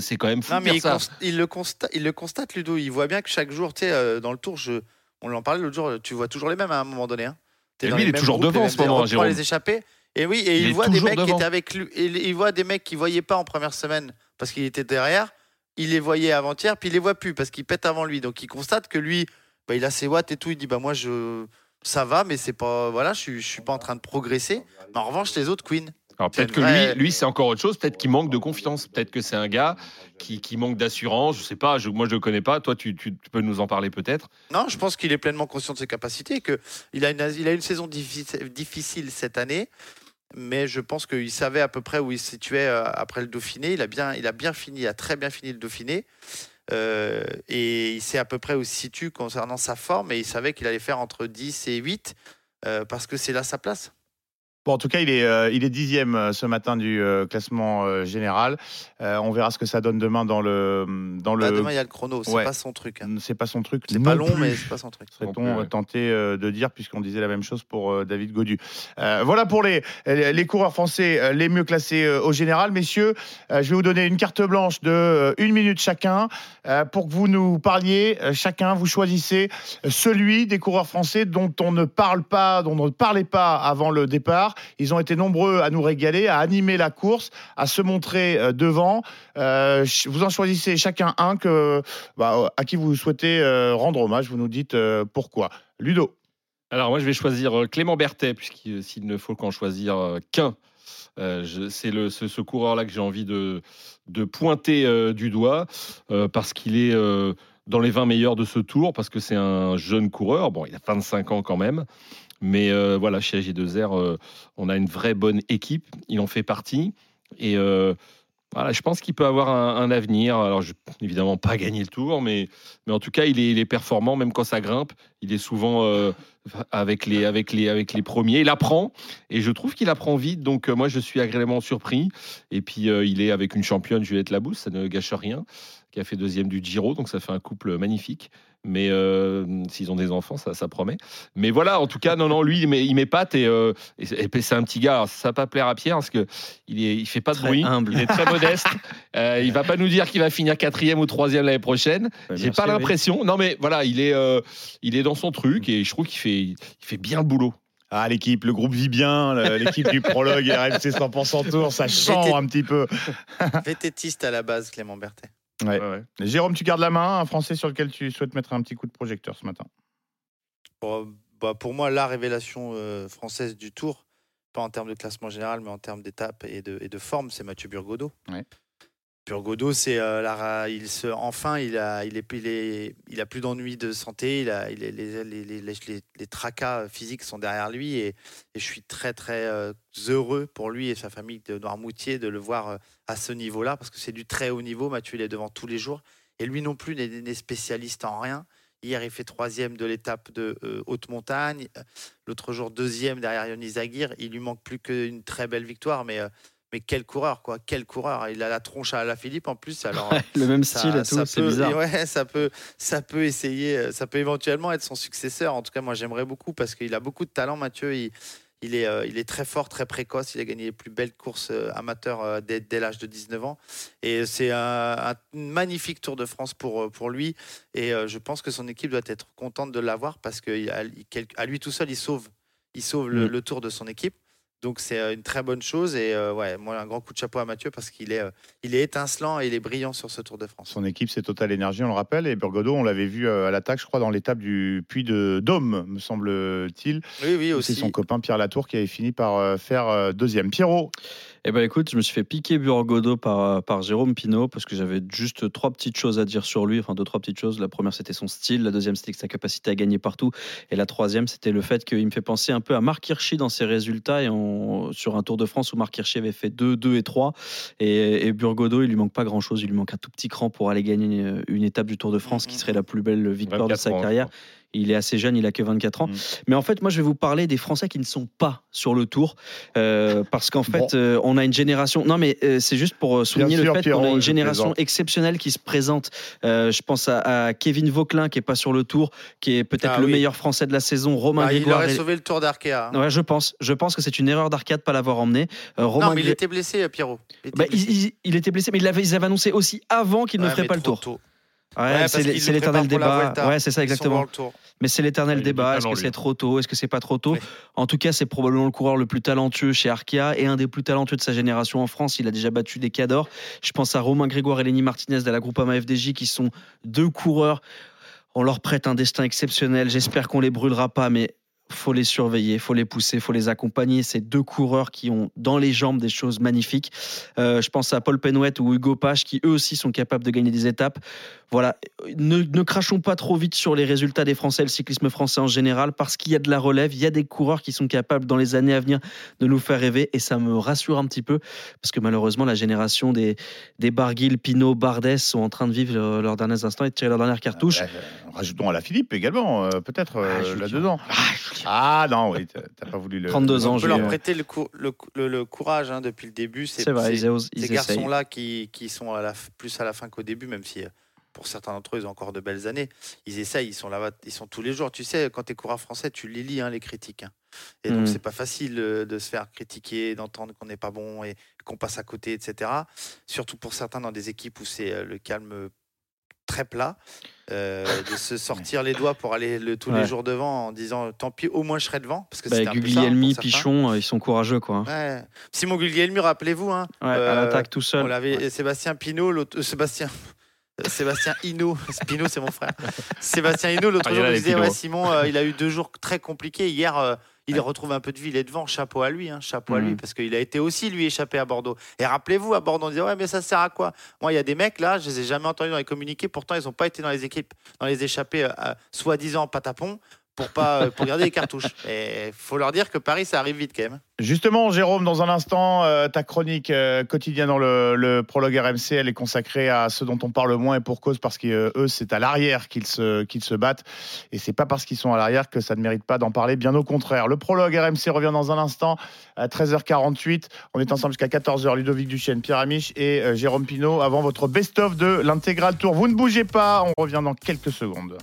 C'est quand même fou Non, de mais dire il, ça. il le constate, il le constate, Ludo. Il voit bien que chaque jour, tu sais, euh, dans le tour, je, on en parlait l'autre jour, tu vois toujours les mêmes à un moment donné. hein. Et lui, il est toujours groupes, devant en ce moment, Jérôme. les échappés. Et oui, et Il voit des mecs qui devant. étaient avec lui. et il voit des mecs qui voyaient pas en première semaine parce qu'il était derrière. Il les voyait avant-hier, puis il les voit plus parce qu'il pète avant lui. Donc il constate que lui, bah, il a ses watts et tout. Il dit bah moi je, ça va, mais c'est pas, voilà, je je suis pas en train de progresser. Mais en revanche, les autres, Queen. Alors peut-être que vraie- lui, lui c'est encore autre chose. Peut-être qu'il manque de confiance. Peut-être que c'est un gars qui, qui manque d'assurance. Je sais pas. Je, moi, je le connais pas. Toi, tu, tu- tu peux nous en parler peut-être. Non, je pense qu'il est pleinement conscient de ses capacités, que il a une, il a une saison diffi- difficile cette année, mais je pense qu'il savait à peu près où il se situait euh, après le Dauphiné. Il a bien, fini, il a très bien fini le Dauphiné. Euh, et il sait à peu près où il se situe concernant sa forme et il savait qu'il allait faire entre 10 et 8 euh, parce que c'est là sa place. Bon, en tout cas, il est, euh, il est dixième euh, ce matin du euh, classement euh, général. Euh, on verra ce que ça donne demain dans le. Dans Là, le... demain, il y a le chrono, c'est Ouais. pas son truc. hein. C'est pas son truc. C'est pas long, plus. mais c'est pas son truc. Serait-on ouais. tenté euh, de dire, puisqu'on disait la même chose pour euh, David Godu. Euh, voilà pour les, les coureurs français les mieux classés euh, au général. Messieurs, euh, je vais vous donner une carte blanche de euh, une minute chacun euh, pour que vous nous parliez. euh, chacun, vous choisissez celui des coureurs français dont on ne parle pas, dont on ne parlait pas avant le départ. Ils ont été nombreux à nous régaler, à animer la course, à se montrer euh, devant. Euh, vous en choisissez chacun un que, bah, à qui vous souhaitez euh, rendre hommage. Vous nous dites euh, pourquoi. Ludo. Alors moi, je vais choisir euh, Clément Berthet, puisqu'il ne faut qu'en choisir euh, qu'un. euh, c'est ce, coureur-là que j'ai envie de, pointer euh, du doigt, euh, parce qu'il est euh, dans les 20 meilleurs de ce tour, parce que c'est un jeune coureur. Bon, il a 25 ans quand même. Mais euh, voilà, chez AG2R, euh, on a une vraie bonne équipe. Il en fait partie. Et euh, voilà, je pense qu'il peut avoir un, avenir. Alors, je, évidemment, pas gagner le tour, mais, mais en tout cas, il est, performant, même quand ça grimpe. Il est souvent avec, les, avec, les, avec les premiers. Il apprend, et je trouve qu'il apprend vite. Donc, moi, je suis agréablement surpris. Et puis, il est avec une championne, Juliette Labousse, ça ne gâche rien, qui a fait deuxième du Giro. Donc, ça fait un couple magnifique. Mais euh, s'ils ont des enfants, ça, ça promet. Mais voilà, en tout cas, non, non, lui, il m'é- il m'épate et, euh, et c'est et c'est un petit gars. Alors, ça va pas plaire à Pierre parce que il est, il fait pas de Très bruit, humble. il est très modeste. Euh, il va pas nous dire qu'il va finir quatrième ou troisième l'année prochaine. J'ai Merci, pas oui. l'impression. Non, mais voilà, il est, euh, il est dans son truc et je trouve qu'il fait, il fait bien le boulot. Ah, l'équipe, le groupe vit bien, l'équipe du prologue et RMC 100% Tour, ça J'étais- un petit peu. Vététiste à la base, Clément Berthet. Ouais. Ouais, ouais. Jérôme, tu gardes la main, un Français sur lequel tu souhaites mettre un petit coup de projecteur ce matin. Bon, bah, pour moi, la révélation euh, française du Tour, pas en termes de classement général, mais en termes d'étape et de, et de forme, c'est Mathieu Burgodeau. Burgodeau, c'est euh, il se, enfin, il a, il a plus d'ennuis de santé. Il a, les, les, les, les, tracas physiques sont derrière lui et, je suis très très euh, heureux pour lui et sa famille de Noirmoutier de le voir euh, à ce niveau-là parce que c'est du très haut niveau. Mathieu, il est devant tous les jours et lui non plus n'est spécialiste en rien. Hier, il fait troisième de l'étape de euh, haute montagne. L'autre jour, deuxième derrière Yonis Aguirre. Il lui manque plus qu'une très belle victoire, mais, euh, mais quel coureur, quoi. Quel coureur. Il a la tronche à la Philippe en plus. Alors, Le même ça- style et tout, c'est peut- bizarre. Ouais, ça peut, ça peut essayer, euh, ça peut éventuellement être son successeur. En tout cas, moi, j'aimerais beaucoup parce qu'il a beaucoup de talent, Mathieu. Il, il est, euh, il est très fort, très précoce. Il a gagné les plus belles courses euh, amateurs euh, dès, dès l'âge de 19 ans. Et c'est un, un magnifique Tour de France pour, pour lui. Et je pense que son équipe doit être contente de l'avoir parce qu'à à lui tout seul, il sauve, il sauve le, Mm. le tour de son équipe. Donc c'est euh, une très bonne chose. Et euh, ouais, moi, un grand coup de chapeau à Mathieu parce qu'il est, euh, il est étincelant et il est brillant sur ce Tour de France. Son équipe, c'est Total Énergie, on le rappelle. Et Burgodeau, on l'avait vu à l'attaque, je crois, dans l'étape du Puy de Dôme, me semble-t-il. Oui, oui, C'est aussi. son copain Pierre Latour qui avait fini par faire deuxième. Pierrot, Eh ben écoute, je me suis fait piquer Burgodo par, par Jérôme Pinault parce que j'avais juste trois petites choses à dire sur lui, enfin deux, trois petites choses. La première, c'était son style. La deuxième, c'était sa capacité à gagner partout. Et la troisième, c'était le fait qu'il me fait penser un peu à Marc Hirschi dans ses résultats et on- sur un Tour de France où Marc Hirschi avait fait 2, 2 et 3. Et, et Burgodo, il lui manque pas grand chose. Il lui manque un tout petit cran pour aller gagner une étape du Tour de France qui serait la plus belle victoire de 24 sa ans, carrière. Il est assez jeune, il a que 24 ans. Mm. Mais en fait, moi, je vais vous parler des Français qui ne sont pas sur le tour. euh, parce qu'en fait, Bon. euh, on a une génération. Non, mais euh, c'est juste pour souligner le fait qu'on a une génération exceptionnelle qui se présente. Euh, je pense à, à Kevin Vauquelin, qui est pas sur le tour, qui est peut-être Ah le oui. meilleur Français de la saison. Romain Bah, il aurait sauvé le tour d'Arkea. Ouais, je pense. Je pense que c'est une erreur d'arcade pas l'avoir emmené. Euh, Romain Non, mais il était blessé, Pierrot. Il était Bah, blessé. il, il- il était blessé, mais il avait- ils avaient annoncé aussi avant qu'il ne ferait pas le tour. tôt. Ouais, Ouais, parce c'est l'éternel débat. Ouais, c'est ça exactement. Mais c'est l'éternel Ouais, débat. Est-ce que c'est trop tôt? Est-ce que c'est pas trop tôt? Oui. En tout cas, c'est probablement le coureur le plus talentueux chez Arkea et un des plus talentueux de sa génération en France. Il a déjà battu des cadors. Je pense à Romain Grégoire et Lenny Martinez de la Groupama FDJ qui sont deux coureurs. On leur prête un destin exceptionnel. J'espère qu'on les brûlera pas, mais faut les surveiller, faut les pousser, faut les accompagner. Ces deux coureurs qui ont dans les jambes des choses magnifiques. Euh, je pense à Paul Penouet ou Hugo Pache qui eux aussi sont capables de gagner des étapes. Voilà, ne, ne crachons pas trop vite sur les résultats des Français, le cyclisme français en général, parce qu'il y a de la relève, il y a des coureurs qui sont capables dans les années à venir de nous faire rêver, et ça me rassure un petit peu, parce que malheureusement la génération des, des Barguil, Pinot, Bardet sont en train de vivre leurs derniers instants et de tirer leur dernière cartouche. Euh, rajoutons à la Philippe également, euh, peut-être euh, Ah, là-dedans. Ah non, oui, t'as pas voulu le. 32 ans, On peut leur prêter le, cou- le, cou- le- le courage hein, depuis le début. C'est vrai, ils, ces garçons-là qui, qui sont à la, f- plus à la fin qu'au début, même si euh, pour certains d'entre eux, ils ont encore de belles années, ils essayent, ils sont là ils sont tous les jours. Tu sais, quand tu es coureur français, tu les lis, hein, les critiques. hein. Et donc, Mm. c'est pas facile euh, de se faire critiquer, d'entendre qu'on n'est pas bon et qu'on passe à côté, etc. Surtout pour certains dans des équipes où c'est euh, le calme euh, très plat, euh, de se sortir les doigts pour aller le, tous Ouais. les jours devant en disant tant pis, au moins je serai devant. Parce que Bah, c'était un peu ça, Guglielmi. Pichon, euh, ils sont courageux quoi. Ouais. Simon Guglielmi, rappelez-vous, hein, Ouais, à Euh, l'attaque tout seul. on l'avait Sébastien Pinot, l'autre euh, Sébastien Sébastien Hinault, Pinot c'est mon frère. Sébastien Hinault l'autre Ah, jour il disait Simon euh, il a eu deux jours très compliqués hier il retrouve un peu de vie, il est devant, chapeau à lui, hein, chapeau à lui, Mhm. parce qu'il a été aussi lui échappé à Bordeaux. Et rappelez-vous, à Bordeaux, on disait ouais mais ça sert à quoi? Moi il y a des mecs là, je les ai jamais entendus dans les communiqués, pourtant ils n'ont pas été dans les équipes, dans les échappées, euh, euh, soi-disant patapon, pour pas euh, garder les cartouches. Et faut leur dire que Paris ça arrive vite quand même. Justement, Jérôme, dans un instant, euh, ta chronique euh, quotidienne dans le, prologue RMC, elle est consacrée à ceux dont on parle moins et pour cause parce qu'eux, c'est à l'arrière qu'ils se, battent. Et c'est pas parce qu'ils sont à l'arrière que ça ne mérite pas d'en parler, bien au contraire. Le prologue RMC revient dans un instant à 13h48. On est ensemble jusqu'à 14h. Ludovic Duchesne, Pierre Amiche et Jérôme Pinault avant votre best-of de l'intégral tour. Vous ne bougez pas, on revient dans quelques secondes.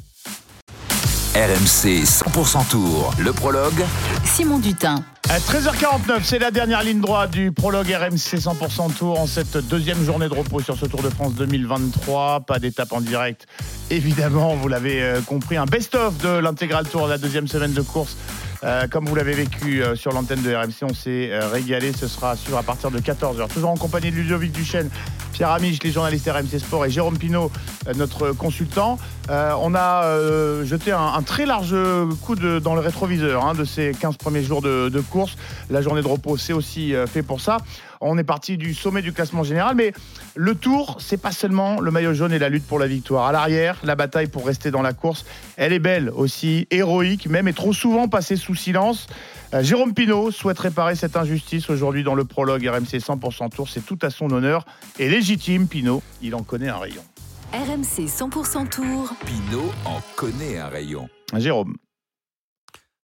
RMC 100% Tour, le prologue. Simon Dutin. À 13h49, c'est la dernière ligne droite du prologue RMC 100% Tour en cette deuxième journée de repos sur ce Tour de France 2023. Pas d'étape en direct, évidemment, vous l'avez euh, compris. Un best-of de l'intégral Tour, la deuxième semaine de course. Euh, comme vous l'avez vécu euh, sur l'antenne de RMC, on s'est euh, régalé. Ce sera sûr à partir de 14h. Toujours en compagnie de Ludovic Duchesne, Pierre Amiche, les journalistes RMC Sport et Jérôme Pinault, euh, notre consultant. On a jeté un, très large coup de, dans le rétroviseur hein, de ces 15 premiers jours de, de course. La journée de repos, c'est aussi fait pour ça. On est parti du sommet du classement général, mais le tour, c'est pas seulement le maillot jaune et la lutte pour la victoire. À l'arrière, la bataille pour rester dans la course, elle est belle aussi, héroïque, même et trop souvent passée sous silence. Euh, Jérôme Pinault souhaite réparer cette injustice aujourd'hui dans le prologue RMC 100% Tour. C'est tout à son honneur et légitime, Pinault. Il en connaît un rayon. RMC 100% Tour. Pinot en connaît un rayon. Jérôme.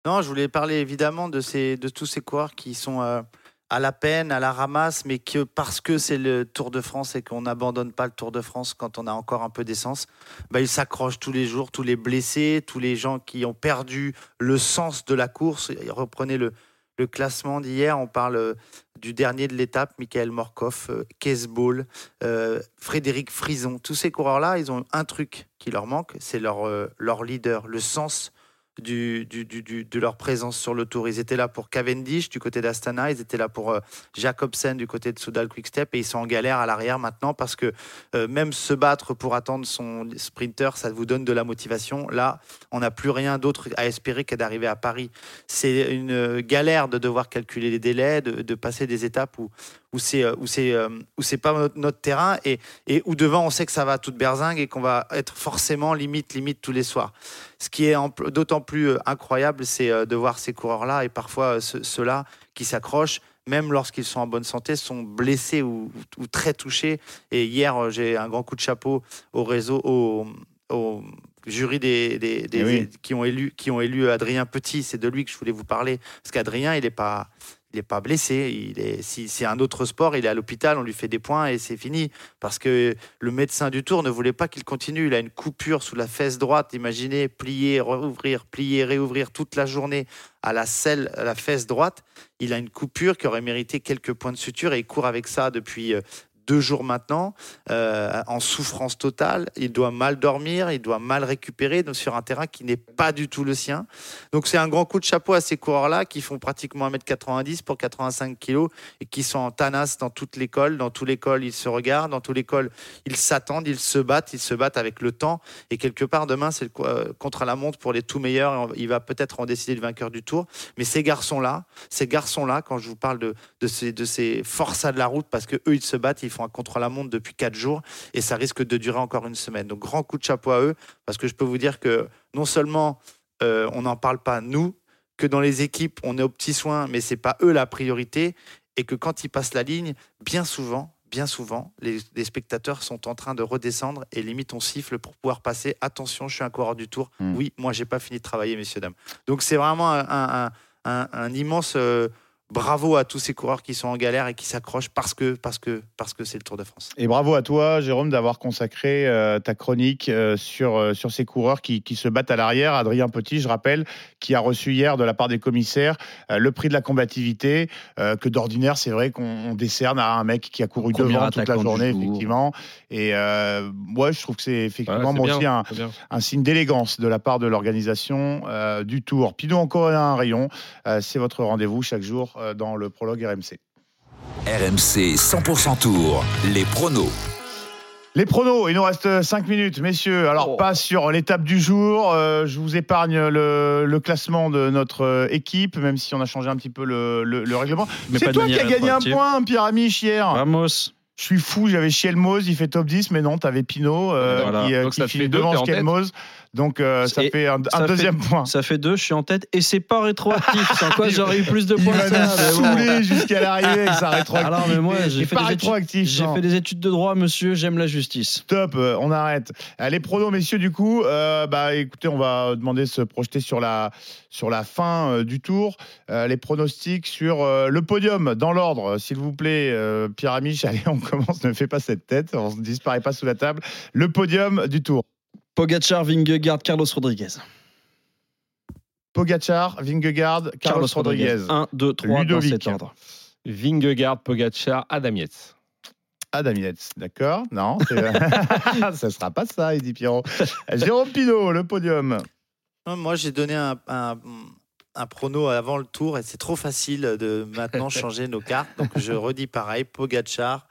Non, je voulais parler évidemment de, ces, de tous ces coureurs qui sont euh, à la peine, à la ramasse, mais que parce que c'est le Tour de France et qu'on n'abandonne pas le Tour de France quand on a encore un peu d'essence, bah, ils s'accrochent tous les jours, tous les blessés, tous les gens qui ont perdu le sens de la course. Reprenez le, le classement d'hier, on parle euh, du dernier de l'étape, Michael Morkov, euh, Kees Ball, euh, Frédéric Frison. Tous ces coureurs-là, ils ont un truc qui leur manque, c'est leur, euh, leur leader, le sens de leur présence sur le tour. Ils étaient là pour Cavendish du côté d'Astana, ils étaient là pour euh, Jacobsen du côté de Soudal Quickstep et ils sont en galère à l'arrière maintenant parce que euh, même se battre pour attendre son sprinter, ça vous donne de la motivation. Là, on n'a plus rien d'autre à espérer que d'arriver à Paris. C'est une galère de devoir calculer les délais, de, de passer des étapes où où c'est euh, où c'est euh, où c'est pas notre, notre terrain et et où devant on sait que ça va à toute berzingue et qu'on va être forcément limite limite tous les soirs. Ce qui est d'autant plus euh, incroyable, c'est de voir ces coureurs-là et parfois ceux- ceux-là qui s'accrochent, même lorsqu'ils sont en bonne santé, sont blessés ou, très touchés. Et hier, j'ai un grand coup de chapeau au réseau, au, au jury des, des- des- Eh oui. qui, ont élu, qui ont élu Adrien Petit. C'est de lui que je voulais vous parler. Parce qu'Adrien, il n'est pas, il est pas blessé. Il est, si c'est un autre sport, il est à l'hôpital, on lui fait des points et c'est fini. Parce que le médecin du Tour ne voulait pas qu'il continue. Il a une coupure sous la fesse droite. Imaginez, plier, rouvrir, plier, réouvrir toute la journée à la selle, à la fesse droite. Il a une coupure qui aurait mérité quelques points de suture et il court avec ça depuis euh, deux jours maintenant, euh, en souffrance totale. Il doit mal dormir, il doit mal récupérer sur un terrain qui n'est pas du tout le sien. Donc c'est un grand coup de chapeau à ces coureurs-là qui font pratiquement 1m90 pour 85 kg et qui sont en tanas dans toute l'école. Dans toute l'école, ils se regardent, dans toute l'école, ils s'attendent, ils se battent, ils se battent avec le temps. Et quelque part, demain, c'est euh, contre la montre pour les tout meilleurs. Il va peut-être en décider le vainqueur du tour. Mais ces garçons-là, ces garçons-là, quand je vous parle de, de ces, de ces forçats de la route, parce que eux, ils se battent, ils font un contre-la-montre depuis quatre jours et ça risque de durer encore une semaine. Donc, grand coup de chapeau à eux, parce que je peux vous dire que non seulement euh, on n'en parle pas nous, que dans les équipes, on est aux petits soins, mais c'est pas eux la priorité, et que quand ils passent la ligne, bien souvent, bien souvent, les, les spectateurs sont en train de redescendre et limite on siffle pour pouvoir passer. Attention, je suis un coureur du tour. Mm. Oui, moi j'ai pas fini de travailler, messieurs dames. Donc c'est vraiment un, un- un- un immense euh, bravo à tous ces coureurs qui sont en galère et qui s'accrochent parce que parce que parce que c'est le Tour de France. Et bravo à toi, Jérôme, d'avoir consacré euh, ta chronique euh, sur, euh, sur ces coureurs qui, qui se battent à l'arrière. Adrien Petit, je rappelle, qui a reçu hier de la part des commissaires euh, le prix de la combativité, euh, que d'ordinaire, c'est vrai qu'on on décerne à un mec qui a couru Premier devant toute la journée, jour. effectivement. Et euh, moi, je trouve que c'est effectivement, c'est moi bien, aussi, un, un signe d'élégance de la part de l'organisation euh, du Tour. Puis nous, encore un rayon. Euh, c'est votre rendez-vous chaque jour euh, dans le prologue RMC. RMC 100% Tour, les pronos. Les pronos, il nous reste 5 minutes, messieurs. Alors, Oh. pas sur l'étape du jour. euh, je vous épargne le, le classement de notre euh, équipe, même si on a changé un petit peu le, le- le règlement. Mais C'est toi qui as gagné un point, Pierre Amiche, hier. Vamos. Je suis fou, j'avais Chielmoz, il fait top 10, mais non, t'avais Pinot euh, Voilà. qui, euh, qui finit devant. Chielmoz. Donc, euh, ça fait un, un ça fait- deuxième point. Ça fait deux, je suis en tête et c'est pas rétroactif. Sans quoi j'aurais eu plus de Il points va nous bon. saouler jusqu'à l'arrivée avec sa rétroactivité. Alors, mais moi, j'ai fait, pas des études, rétroactif. j'ai non. fait des études de droit, monsieur, j'aime la justice. Stop, euh, on arrête. Les pronos, messieurs, du coup, euh, bah, écoutez, on va demander de se projeter sur la, sur la fin euh, du tour. Les pronostics sur le podium, dans l'ordre, s'il vous plaît. Pierre Amiche, allez, on commence, ne fais pas cette tête, on ne disparaît pas sous la table. Le podium du tour. Pogacar, Vingegaard, Carlos Rodriguez. Pogacar, Vingegaard, Carlos, Rodriguez. 1, 2, 3 dans cet ordre. Vingegaard, Pogacar, Adam Yates. Adam Yates, d'accord Non, c'est- ça sera pas ça, Eddie Pierrot. Jérôme Pinault, le podium. Non, Moi, j'ai donné un, un, un prono avant le tour et c'est trop facile de maintenant changer nos cartes. Donc, je redis pareil Pogachar,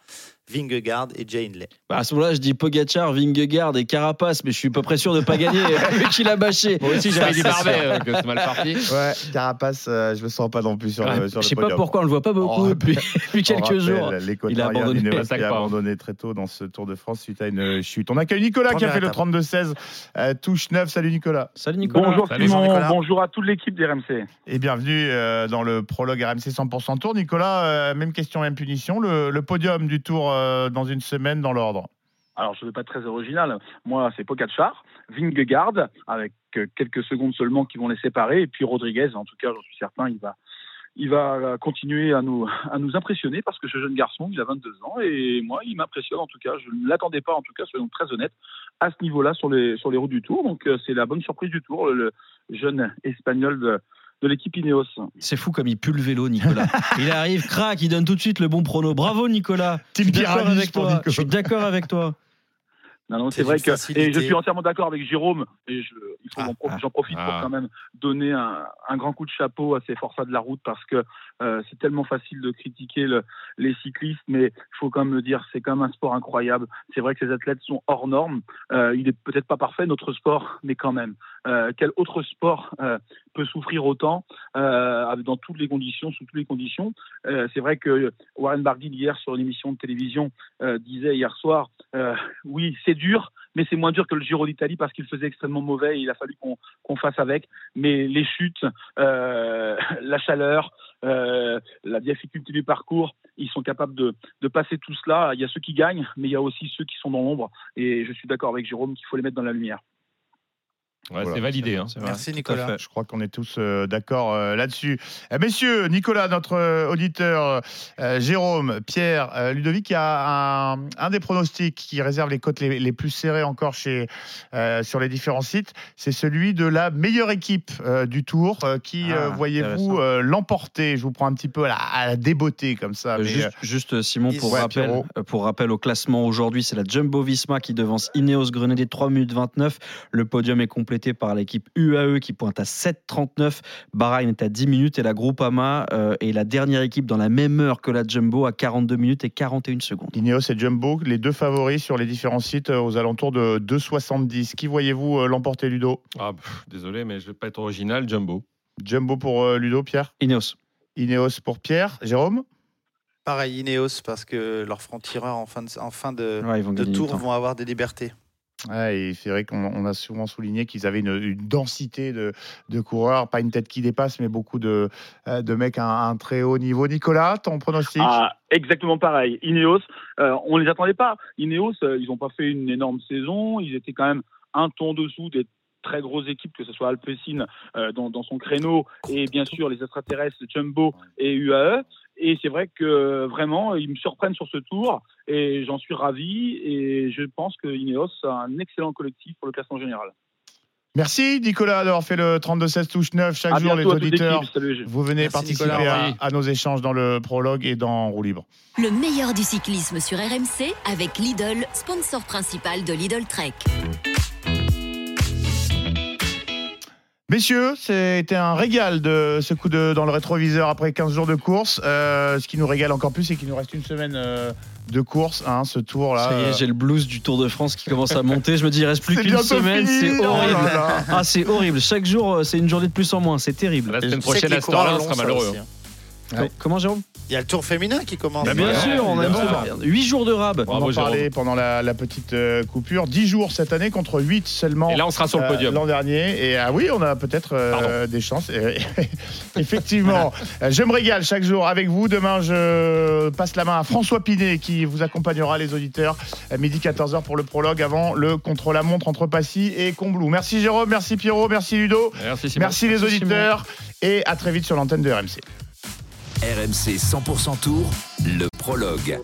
Vingegaard et Jay Hindley. Bah, à ce moment-là, je dis Pogacar, Vingegaard et Carapace, mais je suis pas très sûr de pas gagner vu qu'il a bâché. Moi aussi, j'avais dit Bardet, euh, que c'est mal parti. Ouais, Carapace, euh, je me sens pas non plus sur, le, sur je sais pas pourquoi on le voit pas beaucoup On depuis, quelques jours. Il a abandonné. A pas, hein. abandonné très tôt dans ce Tour de France suite à une chute. On accueille Nicolas qui a fait le étape. 32-16, euh, touche 9. Salut Nicolas. Salut Nicolas. Bonjour Salut, Simon, Nicolas. bonjour à toute l'équipe d'RMC. Et bienvenue euh, dans le prologue RMC 100% Tour. Nicolas, euh, même question, même punition. Le, le podium du Tour euh, dans une semaine dans l'ordre. Alors je ne vais pas être très original, moi c'est Pogacar, Vingegaard, avec euh, quelques secondes seulement qui vont les séparer, et puis Rodriguez, en tout cas j'en suis certain, il va, il va euh, continuer à nous, à nous impressionner parce que ce jeune garçon, il a 22 ans, et moi il m'impressionne en tout cas, je ne l'attendais pas en tout cas, soyons très honnêtes, à ce niveau-là sur les, sur les routes du Tour, donc c'est la bonne surprise du Tour, le jeune espagnol de, de l'équipe Ineos. C'est fou comme il pue le vélo, Nicolas. il arrive, crac, il donne tout de suite le bon prono. Bravo, Nicolas. Je Team suis d'accord avec toi. Nico. Je suis d'accord avec toi. Non, non, C'est vrai que et je suis entièrement d'accord avec Jérôme et je, il faut Ah, ah, j'en profite pour ah. quand même donner un, un grand coup de chapeau à ces forçats de la route parce que euh, c'est tellement facile de critiquer le- les cyclistes, mais il faut quand même le dire, c'est quand même un sport incroyable. C'est vrai que ces athlètes sont hors normes. Euh, il est peut-être pas parfait notre sport, mais quand même. Euh, quel autre sport peut souffrir autant dans toutes les conditions, sous toutes les conditions? C'est vrai que Warren Barguil hier sur une émission de télévision disait hier soir, oui c'est dur, mais c'est moins dur que le Giro d'Italie parce qu'il faisait extrêmement mauvais et il a fallu qu'on fasse avec. Mais les chutes, la chaleur, euh, la difficulté du parcours, ils sont capables de, de passer tout cela. Il y a ceux qui gagnent, mais il y a aussi ceux qui sont dans l'ombre. Et je suis d'accord avec Jérôme qu'il faut les mettre dans la lumière. Ouais, Voilà. c'est validé. hein. Merci Nicolas. Je crois qu'on est tous euh, d'accord euh, là-dessus. Eh, messieurs, Nicolas, notre euh, auditeur, euh, Jérôme, Pierre, euh, Ludovic, il y a un, un des pronostics qui réserve les cotes les, les plus serrées encore chez, euh, sur les différents sites. C'est celui de la meilleure équipe euh, du Tour. euh, qui, Ah, euh, voyez-vous, euh, l'emporter? Je vous prends un petit peu à la, à la débeauté comme ça. Euh, mais, juste, juste, Simon, pour, ouais, rappel, Pierrot. euh, pour rappel au classement aujourd'hui, c'est la Jumbo Visma qui devance Ineos Grenadier 3 minutes 29. Le podium est complété par l'équipe UAE qui pointe à 7,39. Bahreïn est à 10 minutes et la Groupama euh, est la dernière équipe dans la même heure que la Jumbo à 42 minutes et 41 secondes. Ineos et Jumbo, les deux favoris sur les différents sites euh, aux alentours de 2,70. Qui voyez-vous euh, l'emporter, Ludo? Ah, pff, désolé, mais je vais pas être original. Jumbo. Jumbo pour euh, Ludo, Pierre? Ineos. Ineos pour Pierre. Jérôme? Pareil, Ineos, parce que leurs francs-tireurs en fin de, en fin de, Ouais, ils vont de gagner du tour vont avoir des libertés. Et c'est vrai qu'on on a souvent souligné qu'ils avaient une, densité de, coureurs, pas une tête qui dépasse, mais beaucoup de, euh, mecs à un, très haut niveau. Nicolas, ton pronostic? Ah, exactement pareil. Ineos, euh, on les attendait pas. Ineos, euh, ils n'ont pas fait une énorme saison. Ils étaient quand même un ton dessous des très grosses équipes, que ce soit Alpecin dans, dans son créneau et bien sûr les extraterrestres Jumbo et UAE. Et c'est vrai que vraiment, ils me surprennent sur ce tour et j'en suis ravi. Et je pense que Ineos a un excellent collectif pour le classement général. Merci Nicolas d'avoir fait le 32-16 touche 9 chaque À jour, les auditeurs. Salut. Vous venez Merci, participer Nicolas. à, à nos échanges dans le prologue et dans Roue Libre. Le meilleur du cyclisme sur RMC avec Lidl, sponsor principal de Lidl Trek. Messieurs, c'était un régal de ce coup de dans le rétroviseur après 15 jours de course. Euh, ce qui nous régale encore plus, c'est qu'il nous reste une semaine euh, de course, hein, ce tour-là. Ça y est, j'ai le blues du Tour de France qui commence à monter. Je me dis, il reste plus qu'une semaine. C'est Oh horrible. là là. Ah, c'est horrible. Chaque jour, euh, c'est une journée de plus en moins. C'est terrible. La semaine prochaine, à on sera malheureux. aussi, hein. Ouais. Comment, Jérôme? Il y a le Tour féminin qui commence. Bah, Bien Ouais, sûr, on a évidemment. 8 jours de rab. On en parlait pendant la, la petite euh, coupure. 10 jours cette année contre 8 seulement. Et là, on sera sur le euh, podium. L'an dernier. Et ah oui, on a peut-être euh, des chances. Effectivement. Je me régale chaque jour avec vous. Demain, je passe la main à François Pinet qui vous accompagnera, les auditeurs, à midi 14h pour le prologue avant le contre-la-montre entre Passy et Combloux. Merci Jérôme, merci Pierrot, merci Ludo. Merci, Simon. Merci les Merci, auditeurs. Et à très vite sur l'antenne de RMC. RMC 100% Tour, le prologue.